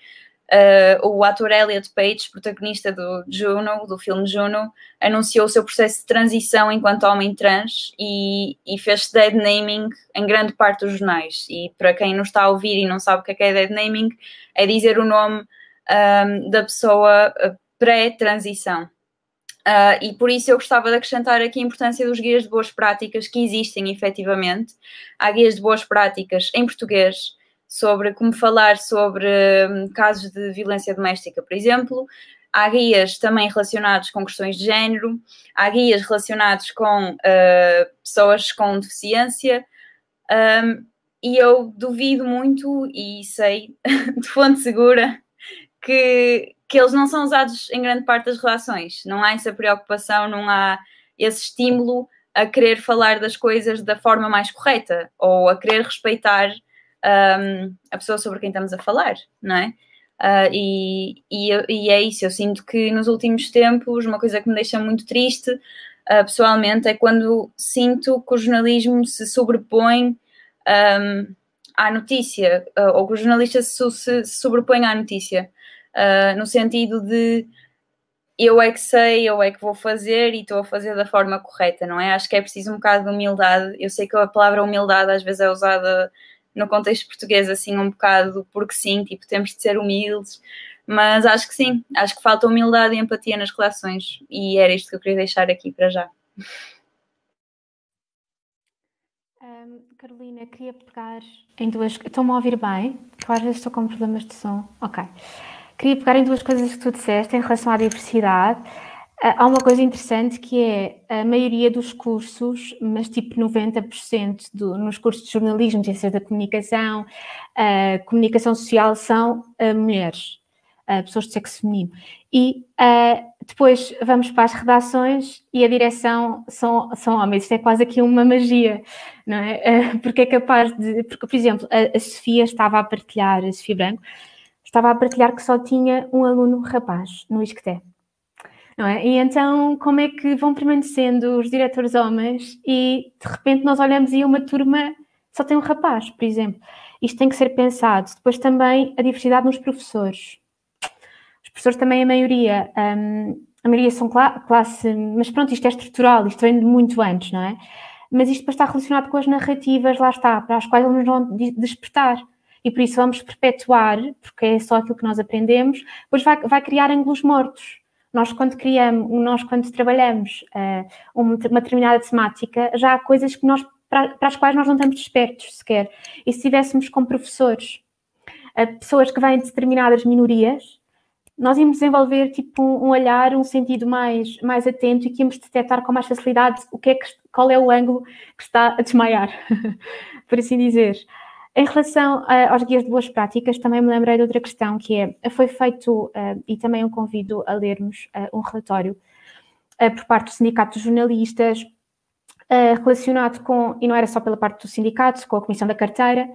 uh, o ator Elliot Page, protagonista do Juno, do filme Juno, anunciou o seu processo de transição enquanto homem trans e, e fez dead naming em grande parte dos jornais. E para quem não está a ouvir e não sabe o que é, que é dead naming, é dizer o nome um, da pessoa pré-transição. Uh, e por isso eu gostava de acrescentar aqui a importância dos guias de boas práticas que existem efetivamente. Há guias de boas práticas em português sobre como falar sobre um, casos de violência doméstica, por exemplo. Há guias também relacionados com questões de género, há guias relacionados com uh, pessoas com deficiência. Um, e eu duvido muito e sei de fonte segura que, que eles não são usados em grande parte das relações. Não há essa preocupação, não há esse estímulo a querer falar das coisas da forma mais correta ou a querer respeitar um, a pessoa sobre quem estamos a falar, não é? Uh, e, e, e, é isso, eu sinto que nos últimos tempos, uma coisa que me deixa muito triste, uh, pessoalmente, é quando sinto que o jornalismo se sobrepõe um, à notícia, uh, ou que o jornalista se, se, sobrepõe à notícia uh, no sentido de eu é que sei, eu é que vou fazer e estou a fazer da forma correta, não é? Acho que é preciso um bocado de humildade. Eu sei que a palavra humildade às vezes é usada no contexto português assim um bocado porque sim, tipo, temos de ser humildes, mas acho que sim, acho que falta humildade e empatia nas relações e era isto que eu queria deixar aqui para já. Carolina, queria pegar em duas. Estão-me a ouvir bem? Vezes estou com problemas de som. Ok. Queria pegar em duas coisas que tu disseste em relação à diversidade. Ah, há uma coisa interessante que é a maioria dos cursos, mas tipo 90% do, nos cursos de jornalismo, ciências da comunicação, uh, comunicação social, são uh, mulheres, uh, pessoas de sexo feminino. E depois vamos para as redações e a direção são, são homens. Isto é quase aqui uma magia, não é? porque é capaz de. Porque, por exemplo, a, a Sofia estava a partilhar, a Sofia Branco, estava a partilhar que só tinha um aluno rapaz no ISCTE. Não é? E então, como é que vão permanecendo os diretores homens e de repente nós olhamos e uma turma só tem um rapaz, por exemplo? Isto tem que ser pensado. Depois também a diversidade nos professores. Os professores também, a maioria, um, a maioria são classe, mas pronto, isto é estrutural, isto vem de muito antes, não é? Mas isto depois está relacionado com as narrativas, lá está, para as quais eles nos vão despertar. E por isso vamos perpetuar, porque é só aquilo que nós aprendemos, depois vai, vai criar ângulos mortos. Nós, quando criamos, nós, quando trabalhamos uh, uma, determinada temática, já há coisas que nós, para, para, as quais nós não estamos despertos sequer. E se tivéssemos como professores uh, pessoas que vêm de determinadas minorias, nós íamos desenvolver tipo um, um, olhar, um sentido mais, mais atento e que íamos detectar com mais facilidade o que é que, qual é o ângulo que está a desmaiar, por assim dizer. Em relação uh, aos guias de boas práticas, também me lembrei de outra questão que é, foi feito, uh, e também um convido a lermos uh, um relatório por parte do Sindicato dos Jornalistas, relacionado com, e não era só pela parte do sindicato, com a Comissão da Carteira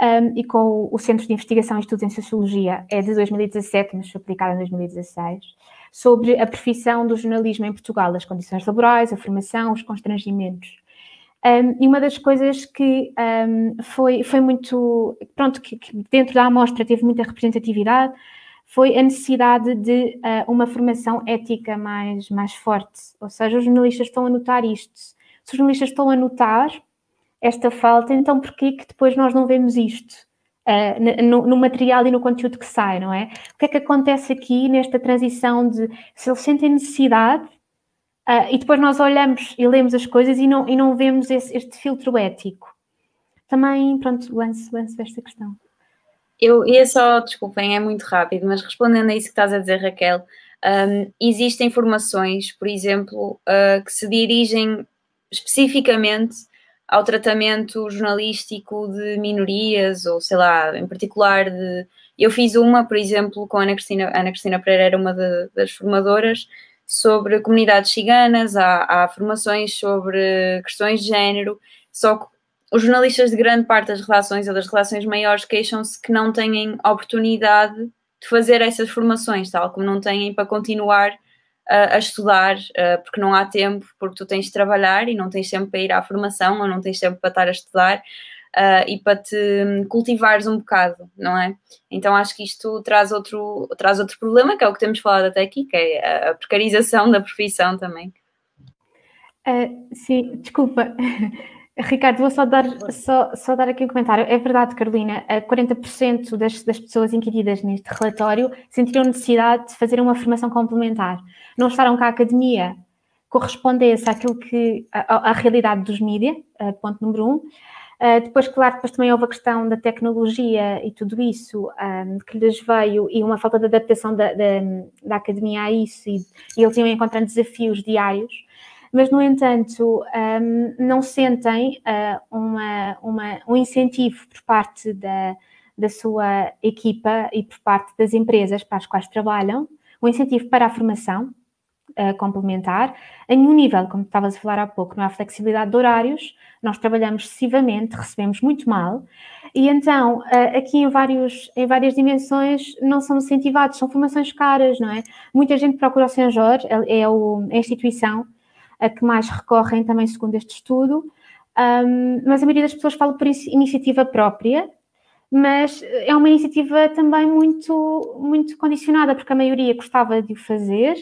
um, e com o, Centro de Investigação e Estudos em Sociologia, é de 2017, mas foi aplicado em 2016, sobre a profissão do jornalismo em Portugal, as condições laborais, a formação, os constrangimentos. Um, e uma das coisas que um, foi, foi muito, pronto, que, que, dentro da amostra teve muita representatividade, foi a necessidade de uh, uma formação ética mais, mais forte. Ou seja, os jornalistas estão a notar isto. Se os jornalistas estão a notar esta falta, então porquê que depois nós não vemos isto uh, no, no, material e no conteúdo que sai, não é? O que é que acontece aqui nesta transição de se eles sentem necessidade Uh, e depois nós olhamos e lemos as coisas e não, e não vemos esse, este filtro ético. Também, pronto, lanço, lanço esta questão. Eu ia só, desculpem, é muito rápido, mas respondendo a isso que estás a dizer, Raquel, um, existem informações, por exemplo, uh, que se dirigem especificamente ao tratamento jornalístico de minorias, ou sei lá, em particular de. Eu fiz uma, por exemplo, com a Ana Cristina, Ana Cristina Pereira, era uma de, das formadoras, sobre comunidades ciganas, há, há formações sobre questões de género, só que os jornalistas de grande parte das redações ou das redações maiores queixam-se que não têm oportunidade de fazer essas formações, tal como não têm para continuar uh, a estudar, uh, porque não há tempo, porque tu tens de trabalhar e não tens tempo para ir à formação ou não tens tempo para estar a estudar uh, e para te cultivares um bocado, não é? Então acho que isto traz outro, traz outro problema, que é o que temos falado até aqui, que é a precarização da profissão também. Uh, sim, desculpa. Ricardo, vou só dar, só, só dar aqui um comentário. É verdade, Carolina, 40% das, das pessoas inquiridas neste relatório sentiram necessidade de fazer uma formação complementar. Não acharam que a academia correspondesse àquilo que, à, à realidade dos mídias, ponto número um. Uh, depois, claro, depois também houve a questão da tecnologia e tudo isso um, que lhes veio e uma falta de adaptação da, da, da academia a isso e, e, eles iam encontrando desafios diários, mas, no entanto, um, não sentem uh, uma, uma, um incentivo por parte da, da sua equipa e por parte das empresas para as quais trabalham, um incentivo para a formação, uh, complementar. Em um nível, como estavas a falar há pouco, não há flexibilidade de horários, nós trabalhamos excessivamente, recebemos muito mal, e então uh, aqui em, vários, em várias dimensões não são incentivados, são formações caras, não é? Muita gente procura o São Jorge, é, é o, a instituição a que mais recorrem também segundo este estudo, um, mas a maioria das pessoas fala por iniciativa própria, mas é uma iniciativa também muito, muito condicionada, porque a maioria gostava de o fazer,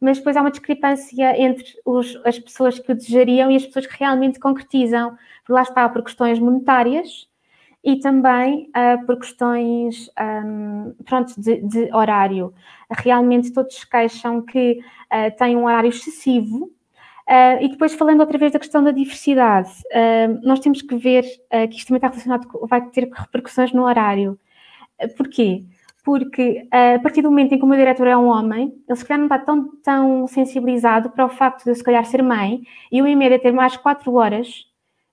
mas depois há uma discrepância entre os, as pessoas que o desejariam e as pessoas que realmente concretizam. Por lá está, por questões monetárias e também uh, por questões um, pronto, de, de, horário. Realmente todos queixam que uh, têm um horário excessivo. Uh, e depois, falando outra vez da questão da diversidade, nós temos que ver que isto também está relacionado, vai ter repercussões no horário. Porquê? Porque eh, a partir do momento em que o meu diretor é um homem, ele se calhar não está tão, tão sensibilizado para o facto de eu se calhar ser mãe e eu em média ter mais 4 horas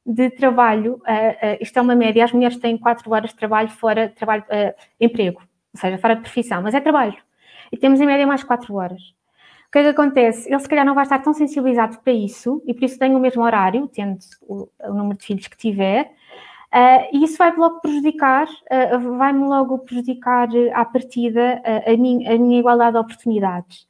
de trabalho, uh, uh, isto é uma média, as mulheres têm 4 horas de trabalho fora, trabalho, uh, emprego, ou seja, fora de profissão, mas é trabalho. E temos em média mais 4 horas. O que é que acontece? Ele se calhar não vai estar tão sensibilizado para isso e por isso tem o mesmo horário, tendo o, o número de filhos que tiver, Uh, e isso vai logo prejudicar, uh, vai-me logo prejudicar uh, à partida a, minha, a, minha, igualdade de oportunidades.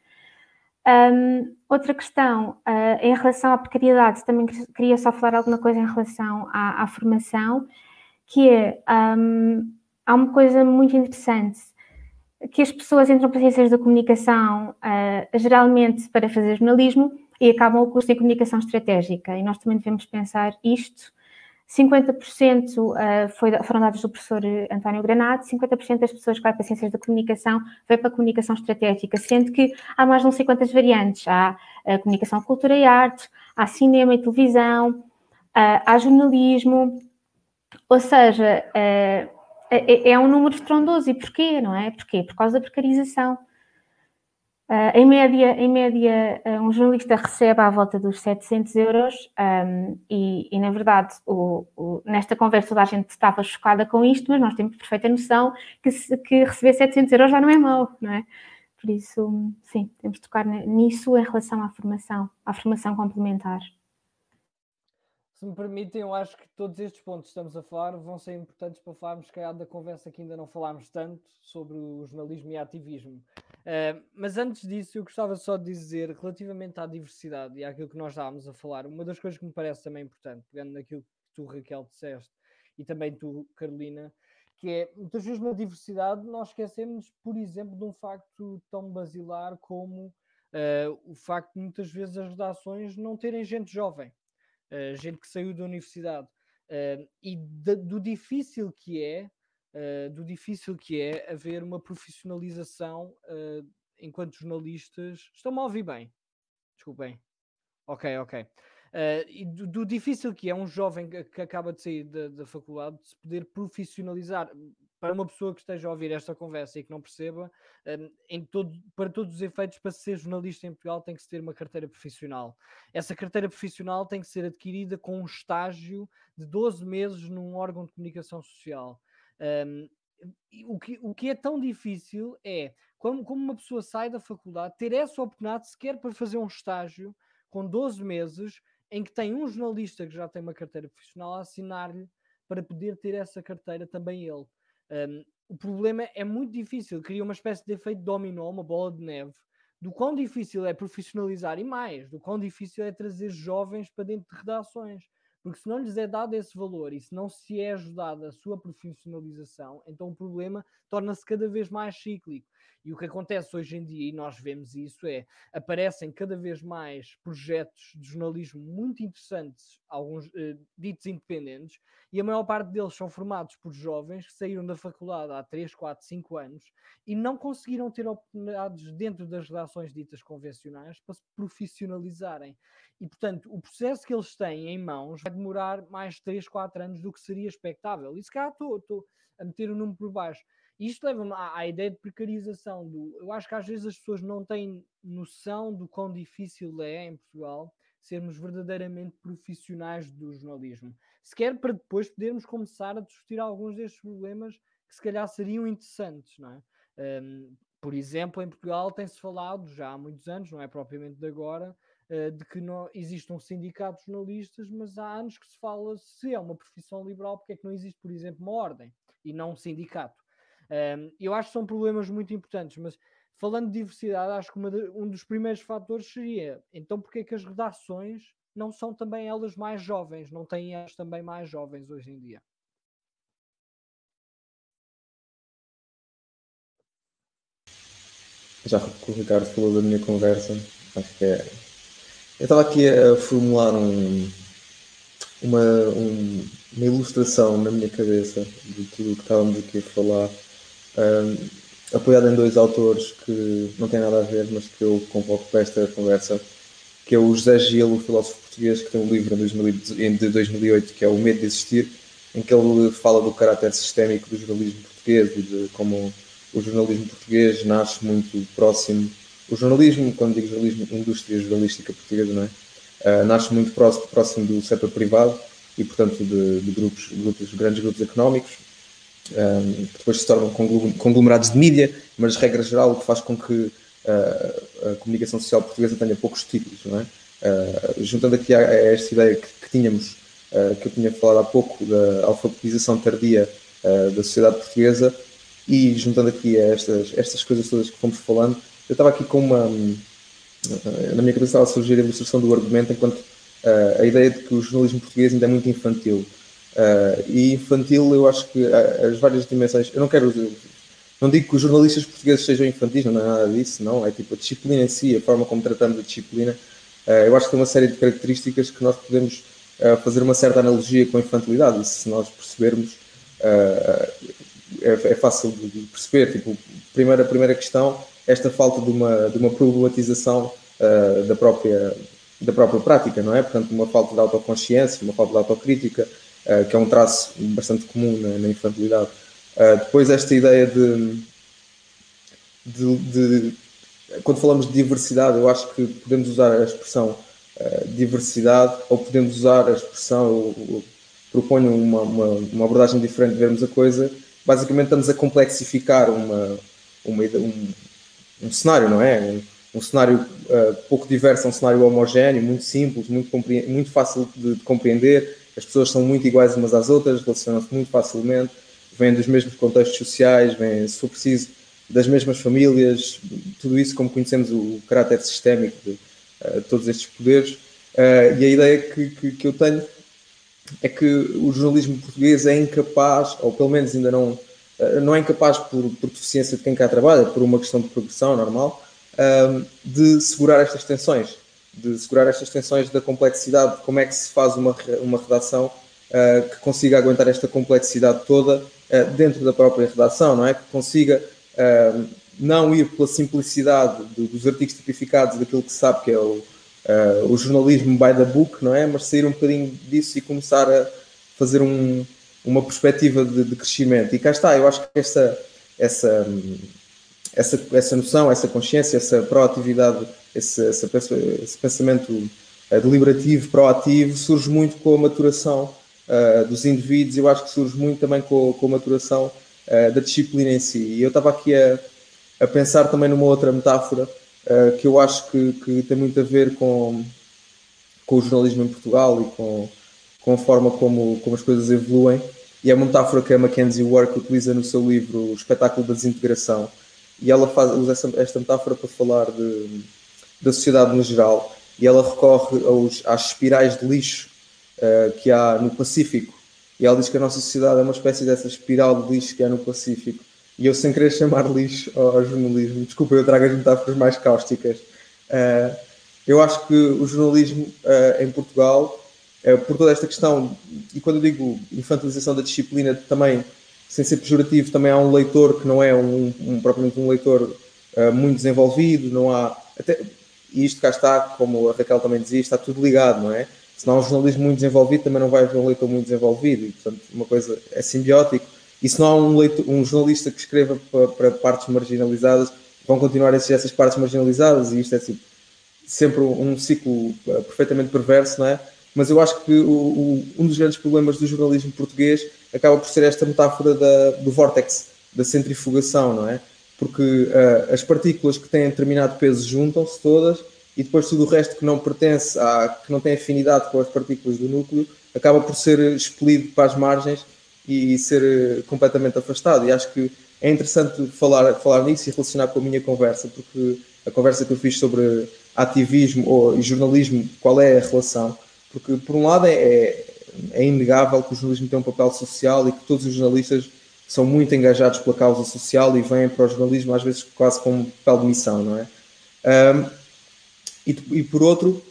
Um, outra questão, em relação à precariedade, também queria só falar alguma coisa em relação à, à formação, que é, um, há uma coisa muito interessante, que as pessoas entram para ciências da comunicação, geralmente para fazer jornalismo, e acabam o curso em comunicação estratégica, e nós também devemos pensar isto, 50% uh, foi, foram dados do professor António Granado, 50% das pessoas que vai para Ciências da Comunicação vai para a Comunicação Estratégica, sendo que há mais não sei quantas variantes. Há a Comunicação, Cultura e Arte, há Cinema e Televisão, há Jornalismo, ou seja, uh, é, é, um número estrondoso. E porquê, não é? Porquê? Por causa da precarização. Uh, em média, em média uh, um jornalista recebe à volta dos 700 euros um, e, e, na verdade, o, o, nesta conversa toda a gente estava chocada com isto, mas nós temos perfeita noção que, se, que receber 700 euros já não é mau, não é? Por isso, sim, temos de tocar nisso em relação à formação, à formação complementar. Se me permitem, eu acho que todos estes pontos que estamos a falar vão ser importantes para falarmos, calhar, da conversa que ainda não falámos tanto sobre o jornalismo e ativismo. Uh, mas antes disso, eu gostava só de dizer, relativamente à diversidade e àquilo que nós estávamos a falar, uma das coisas que me parece também importante, pegando naquilo que tu, Raquel, disseste, e também tu, Carolina, que é, muitas vezes na diversidade nós esquecemos, por exemplo, de um facto tão basilar como uh, o facto de muitas vezes as redações não terem gente jovem. Eh, gente que saiu da universidade, uh, e de, do difícil que é, uh, do difícil que é haver uma profissionalização enquanto jornalistas. Estão-me a ouvir bem? Desculpem. Ok, ok. Uh, e do, do, difícil que é um jovem que, acaba de sair da, da, faculdade se poder profissionalizar para uma pessoa que esteja a ouvir esta conversa e que não perceba, um, em todo, para todos os efeitos, para ser jornalista em Portugal tem que se ter uma carteira profissional. Essa carteira profissional tem que ser adquirida com um estágio de 12 meses num órgão de comunicação social. Um, o que, o que é tão difícil é, como, como uma pessoa sai da faculdade, ter essa oportunidade sequer para fazer um estágio com 12 meses em que tem um jornalista que já tem uma carteira profissional a assinar-lhe para poder ter essa carteira também ele. Um, o problema é muito difícil, cria uma espécie de efeito dominó, uma bola de neve, do quão difícil é profissionalizar e mais, do quão difícil é trazer jovens para dentro de redações. Porque se não lhes é dado esse valor e se não se é ajudada a sua profissionalização, então o problema torna-se cada vez mais cíclico. E o que acontece hoje em dia, e nós vemos isso, é aparecem cada vez mais projetos de jornalismo muito interessantes, alguns eh, ditos independentes, e a maior parte deles são formados por jovens que saíram da faculdade há 3, 4, 5 anos e não conseguiram ter oportunidades dentro das redações ditas convencionais para se profissionalizarem. E, portanto, o processo que eles têm em mãos vai demorar mais 3, 4 anos do que seria expectável. E se calhar estou a meter o número por baixo isto leva-me à, à, ideia de precarização. Do, eu acho que às vezes as pessoas não têm noção do quão difícil é em Portugal sermos verdadeiramente profissionais do jornalismo. Sequer para depois podermos começar a discutir alguns destes problemas que se calhar seriam interessantes, não é? Um, por exemplo, em Portugal tem-se falado já há muitos anos, não é propriamente de agora, de que não existe um sindicato de jornalistas, mas há anos que se fala se é uma profissão liberal, porque é que não existe, por exemplo, uma ordem e não um sindicato. Eu acho que são problemas muito importantes, mas falando de diversidade, acho que de, um dos primeiros fatores seria então porque é que as redações não são também elas mais jovens, não têm elas também mais jovens hoje em dia? Já que o Ricardo falou da minha conversa, acho que é. Eu estava aqui a formular um, uma, um, uma ilustração na minha cabeça de tudo o que estávamos aqui a falar um, apoiado em dois autores que não têm nada a ver, mas que eu convoco para esta conversa, que é o José Gil, o filósofo português, que tem um livro de 2008 que é O Medo de Existir, em que ele fala do caráter sistémico do jornalismo português e de como o jornalismo português nasce muito próximo. O jornalismo, quando digo jornalismo, indústria jornalística portuguesa, não é? Uh, nasce muito próximo, próximo do setor privado e, portanto, de, de grupos, grupos, grandes grupos económicos, um, depois se tornam conglomerados de mídia, mas regra geral o que faz com que uh, a comunicação social portuguesa tenha poucos títulos, não é? Uh, juntando aqui a, a, esta ideia que, que tínhamos, que eu tinha falado há pouco, da alfabetização tardia da sociedade portuguesa, e juntando aqui a estas, estas coisas todas que fomos falando, eu estava aqui com uma. Na minha cabeça estava a surgir a ilustração do argumento enquanto a ideia de que o jornalismo português ainda é muito infantil. Uh, e infantil, eu acho que as várias dimensões. Eu não quero. Não digo que os jornalistas portugueses sejam infantis, não é nada disso, não. É tipo a disciplina em si, a forma como tratamos a disciplina. Uh, eu acho que tem uma série de características que nós podemos uh, fazer uma certa analogia com a infantilidade, e se nós percebermos, uh, é, é, fácil de perceber. Tipo, primeira, primeira questão, esta falta de uma, de uma problematização uh, da, própria, da própria prática, não é? Portanto, uma falta de autoconsciência, uma falta de autocrítica, que é um traço bastante comum na, na infantilidade. depois, esta ideia de, de, de quando falamos de diversidade, eu acho que podemos usar a expressão uh, diversidade ou podemos usar a expressão, eu, eu proponho uma, uma, uma, abordagem diferente de vermos a coisa. Basicamente, estamos a complexificar uma, uma um, um cenário, não é? Um, um cenário uh, pouco diverso, um cenário homogéneo, muito simples, muito, muito fácil de, de, compreender. As pessoas são muito iguais umas às outras, relacionam-se muito facilmente, vêm dos mesmos contextos sociais, vêm, se for preciso, das mesmas famílias, tudo isso como conhecemos o caráter sistémico de uh, todos estes poderes. Uh, e a ideia que, que, que, eu tenho é que o jornalismo português é incapaz, ou pelo menos ainda não, não é incapaz por, por deficiência de quem cá trabalha, por uma questão de progressão normal, de segurar estas tensões, de segurar estas tensões da complexidade, de como é que se faz uma, uma redação que consiga aguentar esta complexidade toda dentro da própria redação, não é? Que consiga uh, não ir pela simplicidade do, dos artigos tipificados, daquilo que se sabe que é o, o jornalismo by the book, não é? Mas sair um bocadinho disso e começar a fazer um, uma perspectiva de, de, crescimento. E cá está, eu acho que essa, essa, essa, essa noção, essa consciência, essa proatividade, esse, esse, esse pensamento uh, deliberativo, proativo, surge muito com a maturação uh, dos indivíduos. Eu acho que surge muito também com, com a maturação uh, da disciplina em si. E eu estava aqui a, a pensar também numa outra metáfora uh, que eu acho que, que, tem muito a ver com, com o jornalismo em Portugal e com, com a forma como, como as coisas evoluem. E é uma metáfora que a Mackenzie Work utiliza no seu livro O Espetáculo da Desintegração. E ela faz, usa essa, esta metáfora para falar de, da sociedade no geral. E ela recorre aos, às espirais de lixo uh, que há no Pacífico e ela diz que a nossa sociedade é uma espécie dessa espiral de lixo que é no Pacífico. E eu, sem querer chamar lixo ao, jornalismo, desculpa, eu trago as metáforas mais cáusticas. Uh, eu acho que o jornalismo uh, em Portugal, uh, por toda esta questão, e quando eu digo infantilização da disciplina, também, sem ser pejorativo, também há um leitor que não é um, um propriamente um leitor muito desenvolvido, não há. Até, e isto cá está, como a Raquel também dizia, está tudo ligado, não é? se não há um jornalismo muito desenvolvido, também não vai haver um leitor muito desenvolvido, e portanto uma coisa é simbiótico. E se não há um, leitor, um jornalista que escreva para, para, partes marginalizadas, vão continuar a essas partes marginalizadas, e isto é tipo, sempre um ciclo uh, perfeitamente perverso, não é? Mas eu acho que o, o, um dos grandes problemas do jornalismo português acaba por ser esta metáfora da, do vórtex, da centrifugação, não é? Porque uh, as partículas que têm determinado peso juntam-se todas e depois tudo o resto que não pertence, a, que não tem afinidade com as partículas do núcleo, acaba por ser expelido para as margens e ser eh, completamente afastado. E acho que é interessante falar, falar nisso e relacionar com a minha conversa, porque a conversa que eu fiz sobre ativismo ou, e jornalismo, qual é a relação? Porque, por um lado, é, é, é inegável que o jornalismo tem um papel social e que todos os jornalistas são muito engajados pela causa social e vêm para o jornalismo às vezes quase com um papel de missão, não é? Um, e, e por outro,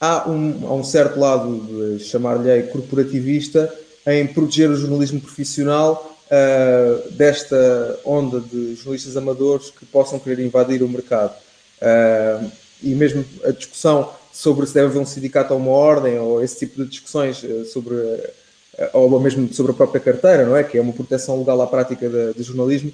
há um, há um certo lado, chamar-lhe corporativista, em proteger o jornalismo profissional uh, desta onda de jornalistas amadores que possam querer invadir o mercado. Uh, e mesmo a discussão sobre se deve haver um sindicato ou uma ordem, ou esse tipo de discussões uh, sobre, ou mesmo sobre a própria carteira, não é? Que é uma proteção legal à prática de, jornalismo,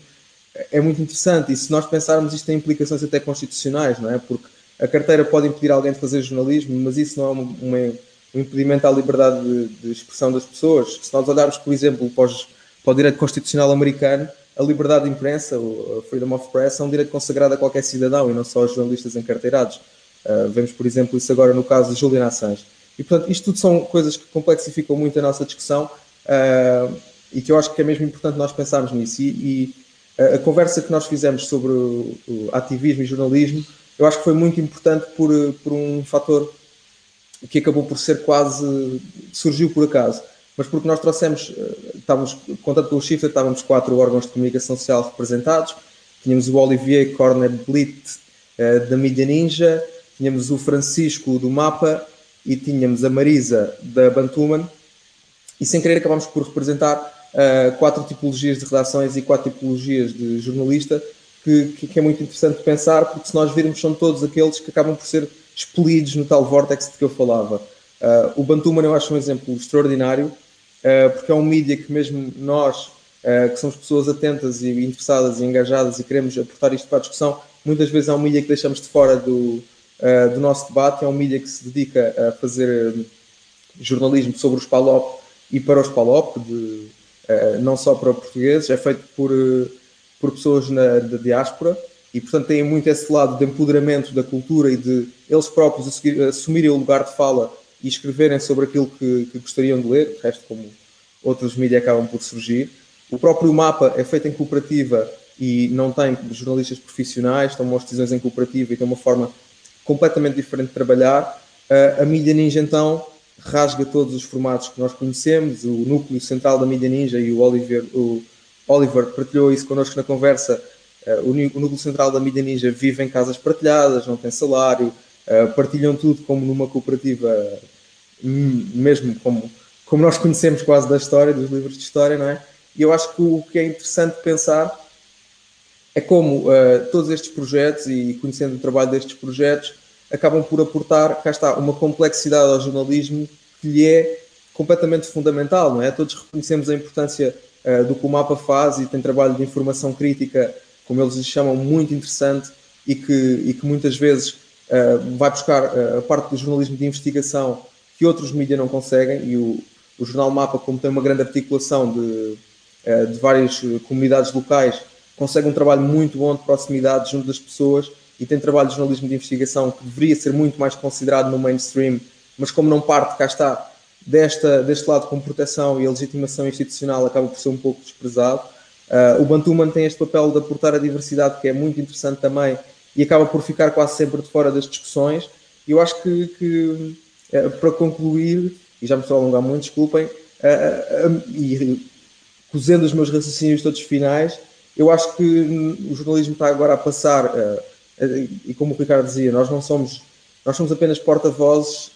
é muito interessante. E se nós pensarmos, isto tem implicações até constitucionais, não é? Porque a carteira pode impedir alguém de fazer jornalismo, mas isso não é um impedimento à liberdade de, de, expressão das pessoas. Se nós olharmos, por exemplo, para, os, para o direito constitucional americano, a liberdade de imprensa, o freedom of press, é um direito consagrado a qualquer cidadão e não só aos jornalistas encarteirados. Uh, vemos, por exemplo, isso agora no caso de Julian Assange. E, portanto, isto tudo são coisas que complexificam muito a nossa discussão uh, e que eu acho que é mesmo importante nós pensarmos nisso. E, e a, conversa que nós fizemos sobre o, o ativismo e jornalismo eu acho que foi muito importante por, por um fator que acabou por ser quase. surgiu por acaso, mas porque nós trouxemos, eh, estávamos, contando com o estávamos quatro órgãos de comunicação social representados, tínhamos o Olivier Cornet Blit da Mídia Ninja, tínhamos o Francisco do Mapa e tínhamos a Marisa da Bantuman, e sem querer acabámos por representar uh, quatro tipologias de redações e quatro tipologias de jornalista, que, que, que, é muito interessante pensar, porque se nós virmos, são todos aqueles que acabam por ser expelidos no tal vórtex de que eu falava. Uh, o Bantuman eu acho um exemplo extraordinário, uh, porque é um mídia que mesmo nós, que somos pessoas atentas e interessadas e engajadas e queremos aportar isto para a discussão, muitas vezes é um mídia que deixamos de fora do, do nosso debate, é um mídia que se dedica a fazer jornalismo sobre os PALOP e para os PALOP, de, não só para portugueses, é feito por, por pessoas na, da diáspora, e portanto têm muito esse lado de empoderamento da cultura e de eles próprios assumirem o lugar de fala e escreverem sobre aquilo que, que gostariam de ler, o resto como outros mídias acabam por surgir. O próprio mapa é feito em cooperativa e não tem jornalistas profissionais, tomam as decisões em cooperativa e tem uma forma completamente diferente de trabalhar. A Mídia Ninja, então, rasga todos os formatos que nós conhecemos, o núcleo central da Mídia Ninja e o Oliver, o Oliver partilhou isso connosco na conversa. O, núcleo central da Mídia Ninja vive em casas partilhadas, não tem salário, partilham tudo como numa cooperativa mesmo como, como nós conhecemos quase da história, dos livros de história, não é? E eu acho que o que é interessante pensar é como uh, todos estes projetos e conhecendo o trabalho destes projetos acabam por aportar, cá está, uma complexidade ao jornalismo que lhe é completamente fundamental, não é? Todos reconhecemos a importância uh, do que o mapa faz e tem trabalho de informação crítica, como eles lhe chamam, muito interessante e que, e que muitas vezes uh, vai buscar a parte do jornalismo de investigação que outros mídias não conseguem, e o, o Jornal Mapa, como tem uma grande articulação de, de várias comunidades locais, consegue um trabalho muito bom de proximidade junto das pessoas e tem trabalho de jornalismo de investigação que deveria ser muito mais considerado no mainstream, mas como não parte, cá está, desta, deste lado com proteção e a legitimação institucional acaba por ser um pouco desprezado. Uh, o Bantuman tem este papel de aportar a diversidade que é muito interessante também e acaba por ficar quase sempre de fora das discussões. E eu acho que, que eh, para concluir, e já me estou a alongar muito, desculpem, eh, e cozendo os meus raciocínios todos finais, eu acho que o jornalismo está agora a passar, e como o Ricardo dizia, nós não somos, nós somos apenas porta-vozes,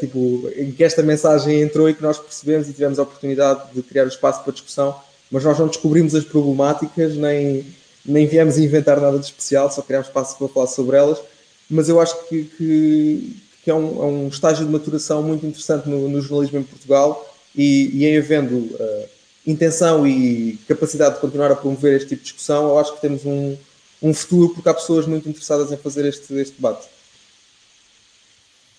tipo, em que esta mensagem entrou e que nós percebemos e tivemos a oportunidade de criar o espaço para discussão, mas nós não descobrimos as problemáticas, nem, nem viemos inventar nada de especial, só criámos espaço para falar sobre elas, mas eu acho que, que que é um, é um estágio de maturação muito interessante no, no jornalismo em Portugal e, e em havendo uh, intenção e capacidade de continuar a promover este tipo de discussão, eu acho que temos um, um futuro porque há pessoas muito interessadas em fazer este, este debate.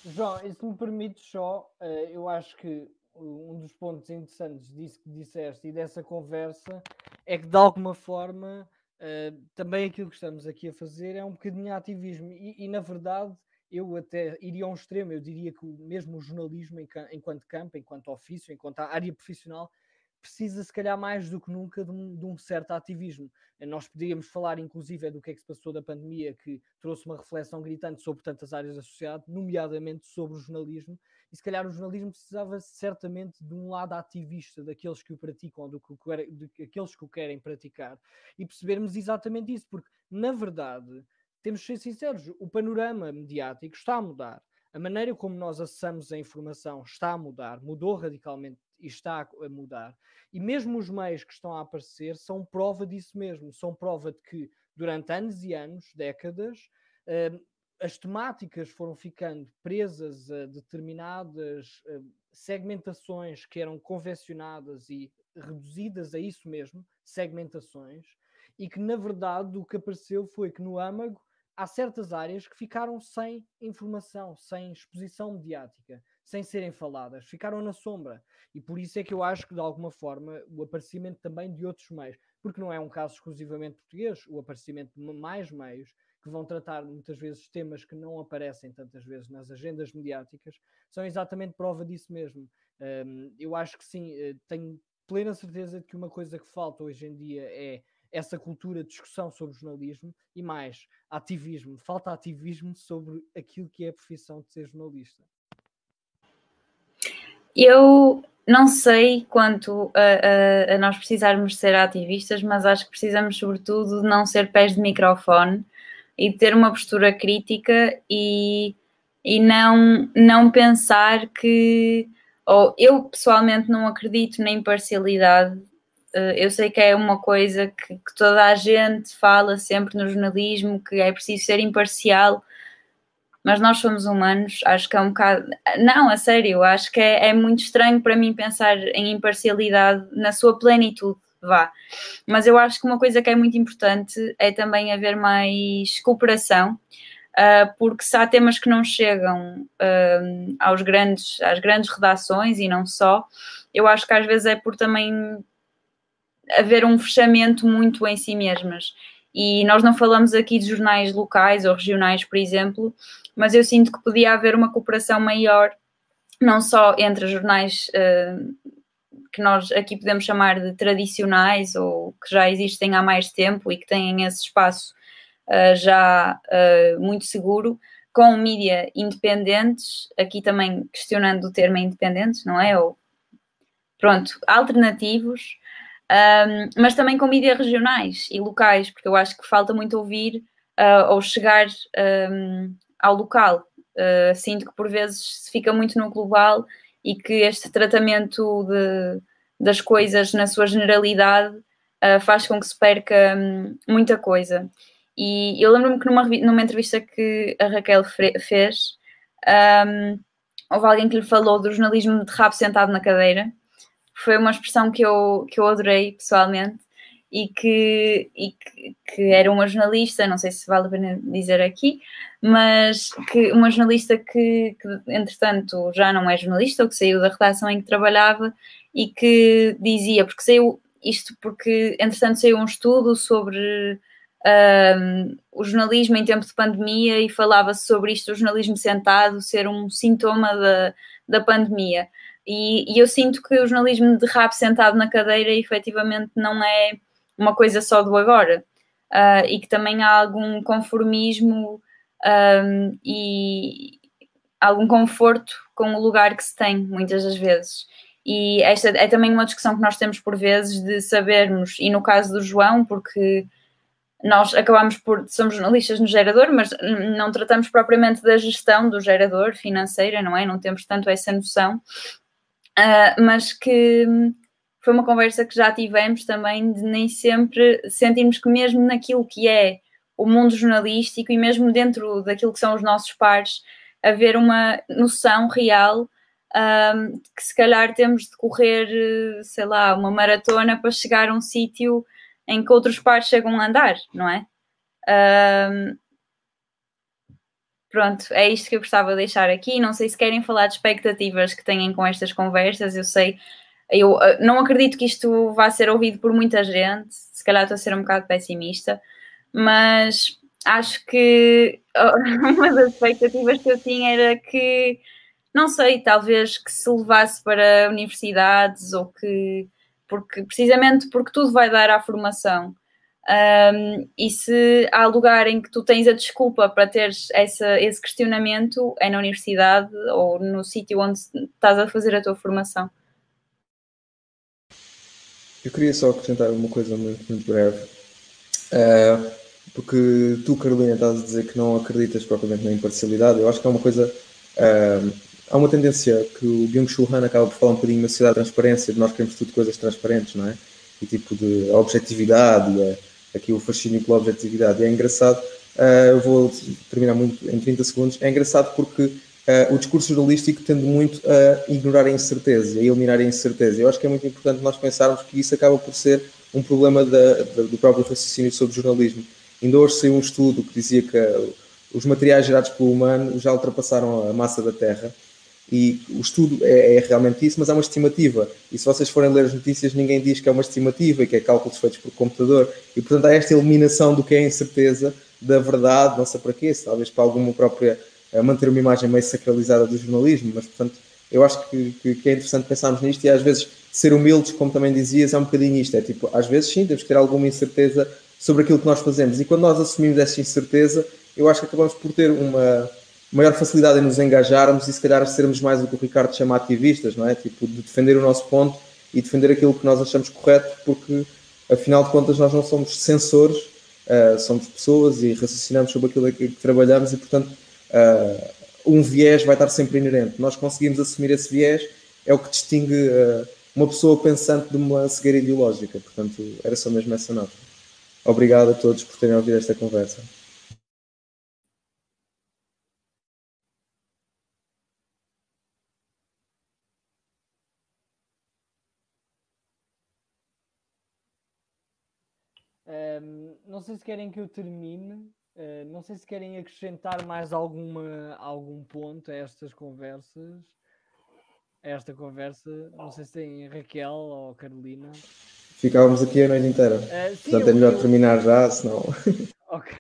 João, e se me permite só, uh, eu acho que um dos pontos interessantes disso que disseste e dessa conversa é que de alguma forma uh, também aquilo que estamos aqui a fazer é um bocadinho ativismo e, e na verdade eu até iria a um extremo, eu diria que mesmo o jornalismo, enquanto campo, enquanto ofício, enquanto área profissional, precisa se calhar mais do que nunca de um, de um, certo ativismo. Nós podíamos falar inclusive é do que é que se passou da pandemia, que trouxe uma reflexão gritante sobre tantas áreas da sociedade, nomeadamente sobre o jornalismo, e se calhar o jornalismo precisava certamente de um lado ativista daqueles que o praticam, do que, daqueles que o querem praticar, e percebermos exatamente isso, porque na verdade temos de ser sinceros, o panorama mediático está a mudar. A maneira como nós acessamos a informação está a mudar, mudou radicalmente e está a mudar. E mesmo os meios que estão a aparecer são prova disso mesmo. São prova de que durante anos e anos, décadas, uh, as temáticas foram ficando presas a determinadas uh, segmentações que eram convencionadas e reduzidas a isso mesmo, segmentações, e que na verdade o que apareceu foi que no âmago há certas áreas que ficaram sem informação, sem exposição mediática, sem serem faladas, ficaram na sombra. E por isso é que eu acho que, de alguma forma, o aparecimento também de outros meios, porque não é um caso exclusivamente português, o aparecimento de mais meios que vão tratar muitas vezes temas que não aparecem tantas vezes nas agendas mediáticas, são exatamente prova disso mesmo. Um, eu acho que sim, eh, tenho plena certeza de que uma coisa que falta hoje em dia é essa cultura de discussão sobre jornalismo e mais ativismo. Falta ativismo sobre aquilo que é a profissão de ser jornalista. Eu não sei quanto a, a, a, nós precisarmos ser ativistas, mas acho que precisamos, sobretudo, de não ser pés de microfone e ter uma postura crítica e, e não, não pensar que, ou eu pessoalmente não acredito na imparcialidade. Eh, eu sei que é uma coisa que, que toda a gente fala sempre no jornalismo, que é preciso ser imparcial, mas nós somos humanos, acho que é um bocado. Não, a sério, acho que é, é, muito estranho para mim pensar em imparcialidade na sua plenitude, vá. Mas eu acho que uma coisa que é muito importante é também haver mais cooperação uh, porque se há temas que não chegam uh, aos grandes, às grandes redações e não só, eu acho que às vezes é por também haver um fechamento muito em si mesmas. E nós não falamos aqui de jornais locais ou regionais, por exemplo, mas eu sinto que podia haver uma cooperação maior, não só entre jornais uh, que nós aqui podemos chamar de tradicionais ou que já existem há mais tempo e que têm esse espaço uh, já uh, muito seguro, com mídia independentes, aqui também questionando o termo independentes, não é? Ou, pronto, alternativos, um, mas também com mídia regionais e locais, porque eu acho que falta muito ouvir uh, ou chegar um, ao local. Uh, sinto que por vezes se fica muito no global e que este tratamento de, das coisas na sua generalidade uh, faz com que se perca um, muita coisa. E eu lembro-me que numa, numa entrevista que a Raquel fez, um, houve alguém que lhe falou do jornalismo de rabo sentado na cadeira. Foi uma expressão que eu, que eu adorei pessoalmente e que, e que, que, era uma jornalista, não sei se vale a pena dizer aqui, mas que uma jornalista que, que, entretanto já não é jornalista, ou que saiu da redação em que trabalhava e que dizia, porque saiu isto porque entretanto saiu um estudo sobre um, o jornalismo em tempo de pandemia e falava-se sobre isto, o jornalismo sentado ser um sintoma da, da pandemia. E, e, eu sinto que o jornalismo de rabo sentado na cadeira efetivamente não é uma coisa só do agora uh, e que também há algum conformismo um, e algum conforto com o lugar que se tem, muitas das vezes. E esta é também uma discussão que nós temos por vezes de sabermos, e no caso do João, porque nós acabamos por somos jornalistas no gerador, mas não tratamos propriamente da gestão do gerador financeira, não é? Não temos tanto essa noção, uh, mas que foi uma conversa que já tivemos também de nem sempre sentirmos que mesmo naquilo que é o mundo jornalístico e mesmo dentro daquilo que são os nossos pares, haver uma noção real um, que se calhar temos de correr, sei lá, uma maratona para chegar a um sítio em que outros pares chegam a andar, não é? Um, pronto, é isto que eu gostava de deixar aqui. Não sei se querem falar de expectativas que têm com estas conversas. Eu sei, eu uh, não acredito que isto vá ser ouvido por muita gente. Se calhar estou a ser um bocado pessimista, mas acho que uma das expectativas que eu tinha era que, não sei, talvez que se levasse para universidades ou que porque precisamente porque tudo vai dar à formação. Um, e se há lugar em que tu tens a desculpa para teres essa, esse questionamento, é na universidade ou no sítio onde estás a fazer a tua formação. Eu queria só acrescentar uma coisa muito, muito breve, uh, porque tu, Carolina, estás a dizer que não acreditas propriamente na imparcialidade. Eu acho que é uma coisa uh, há uma tendência que o Byung-Chul Han acaba por falar um bocadinho na sociedade da transparência, de nós queremos tudo coisas transparentes, não é? E tipo de objetividade, e a, aqui o fascínio pela objetividade. E é engraçado, uh, eu vou terminar muito em 30 segundos, é engraçado porque uh, o discurso jornalístico tende muito a ignorar a incerteza, a eliminar a incerteza. Eu acho que é muito importante nós pensarmos que isso acaba por ser um problema da, do próprio raciocínio sobre jornalismo. Ainda hoje saiu um estudo que dizia que uh, os materiais gerados pelo humano já ultrapassaram a massa da Terra e o estudo é, é, realmente isso, mas é uma estimativa. E se vocês forem ler as notícias, ninguém diz que é uma estimativa e que é cálculos feitos por computador. E portanto há esta eliminação do que é a incerteza da verdade, não sei para quê, talvez para alguma própria eh, manter uma imagem meio sacralizada do jornalismo, mas portanto eu acho que, que, que, é interessante pensarmos nisto e às vezes ser humildes, como também dizias, é um bocadinho isto. É tipo, às vezes sim, temos que ter alguma incerteza sobre aquilo que nós fazemos. E quando nós assumimos essa incerteza, eu acho que acabamos por ter uma maior facilidade em nos engajarmos e se calhar sermos mais o que o Ricardo chama ativistas, não é? Tipo, de defender o nosso ponto e defender aquilo que nós achamos correto, porque afinal de contas nós não somos censores, uh, somos pessoas e raciocinamos sobre aquilo que trabalhamos e portanto uh, um viés vai estar sempre inerente. Nós conseguimos assumir esse viés, é o que distingue uh, uma pessoa pensante de uma cegueira ideológica. Portanto, era só mesmo essa nota. Obrigado a todos por terem ouvido esta conversa. Um, não sei se querem que eu termine Uh, não sei se querem acrescentar mais alguma, algum ponto a estas conversas. A esta conversa. Não sei se tem Raquel ou Carolina. Ficávamos aqui a noite inteira. Uh, sim, Portanto, é melhor eu... terminar já, senão. ok.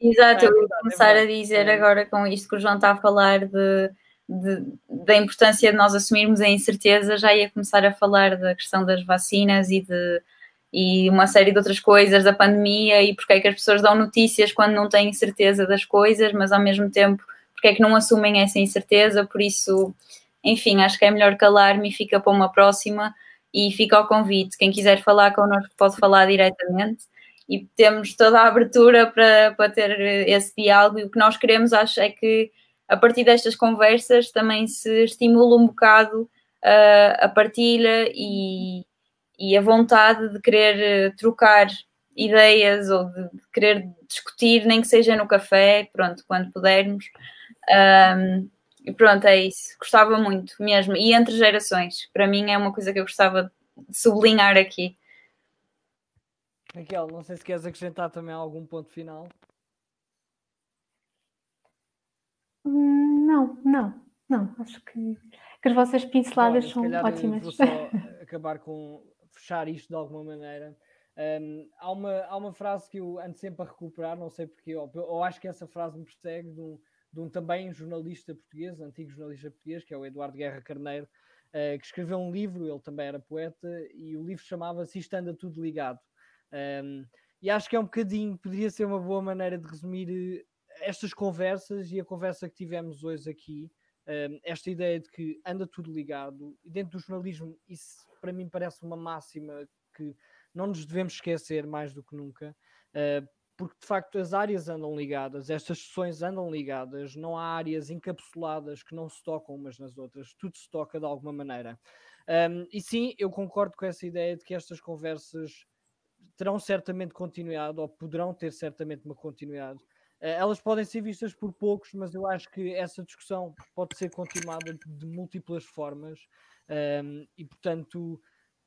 Exato, eu vou começar é a dizer agora com isto que o João está a falar de, de, da importância de nós assumirmos a incerteza, já ia começar a falar da questão das vacinas e de e uma série de outras coisas da pandemia e porque é que as pessoas dão notícias quando não têm certeza das coisas, mas ao mesmo tempo porque é que não assumem essa incerteza, por isso, enfim, acho que é melhor calar-me e fica para uma próxima. E fica ao convite. Quem quiser falar connosco pode falar diretamente. E temos toda a abertura para, para ter esse diálogo. E o que nós queremos, acho, é que a partir destas conversas também se estimula um bocado uh, a partilha e, e a vontade de querer eh, trocar ideias ou de querer discutir, nem que seja no café, pronto, quando pudermos. Um, e pronto, é isso. Gostava muito mesmo. E entre gerações, para mim é uma coisa que eu gostava de sublinhar aqui. Raquel, não sei se queres acrescentar também algum ponto final. Não, não, não. Acho que, que as vossas pinceladas Olha, são ótimas. Vou só acabar com fechar isto de alguma maneira. Um, há, uma, há uma frase que eu ando sempre a recuperar, não sei porquê, ou, ou acho que essa frase me persegue de um, de um também jornalista português, antigo jornalista português, que é o Eduardo Guerra Carneiro, uh, que escreveu um livro, ele também era poeta, e o livro chamava-se Isto Anda Tudo Ligado. Um, e acho que é um bocadinho, poderia ser uma boa maneira de resumir eh, estas conversas e a conversa que tivemos hoje aqui, esta ideia de que anda tudo ligado, e dentro do jornalismo isso para mim parece uma máxima que não nos devemos esquecer mais do que nunca, uh, porque de facto as áreas andam ligadas, estas sessões andam ligadas, não há áreas encapsuladas que não se tocam umas nas outras, tudo se toca de alguma maneira. Um, e sim, eu concordo com essa ideia de que estas conversas terão certamente continuidade, ou poderão ter certamente uma continuidade. Uh, elas podem ser vistas por poucos, mas eu acho que essa discussão pode ser continuada de múltiplas formas. Um, e portanto,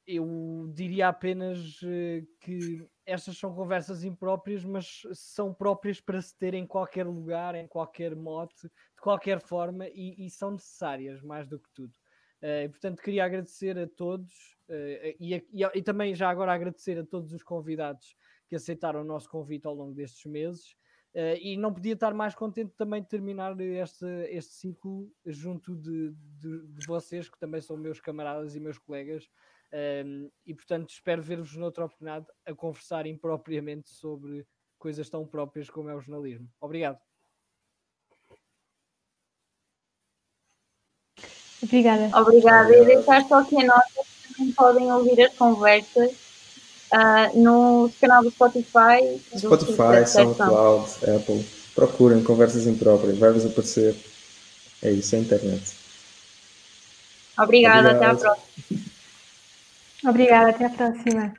eu diria apenas uh, que estas são conversas impróprias, mas são próprias para se ter em qualquer lugar, em qualquer mote, de qualquer forma, e, e são necessárias mais do que tudo. Uh, portanto, queria agradecer a todos uh, e, e, e, também já agora agradecer a todos os convidados que aceitaram o nosso convite ao longo destes meses. Uh, e não podia estar mais contente também de terminar este, este ciclo junto de, de, de vocês, que também são meus camaradas e meus colegas. Um, ehm, e portanto, espero ver-vos noutra oportunidade a conversar impropriamente sobre coisas tão próprias como é o jornalismo. Obrigado. Obrigada. Obrigada. E deixar só aqui a nota que também podem ouvir as conversas uh, no canal do Spotify. Spotify, SoundCloud, Apple. Procurem conversas impróprias, vai-vos aparecer. É isso, é a internet. Obrigada, Obrigado. até a próxima. Obrigada, até a próxima.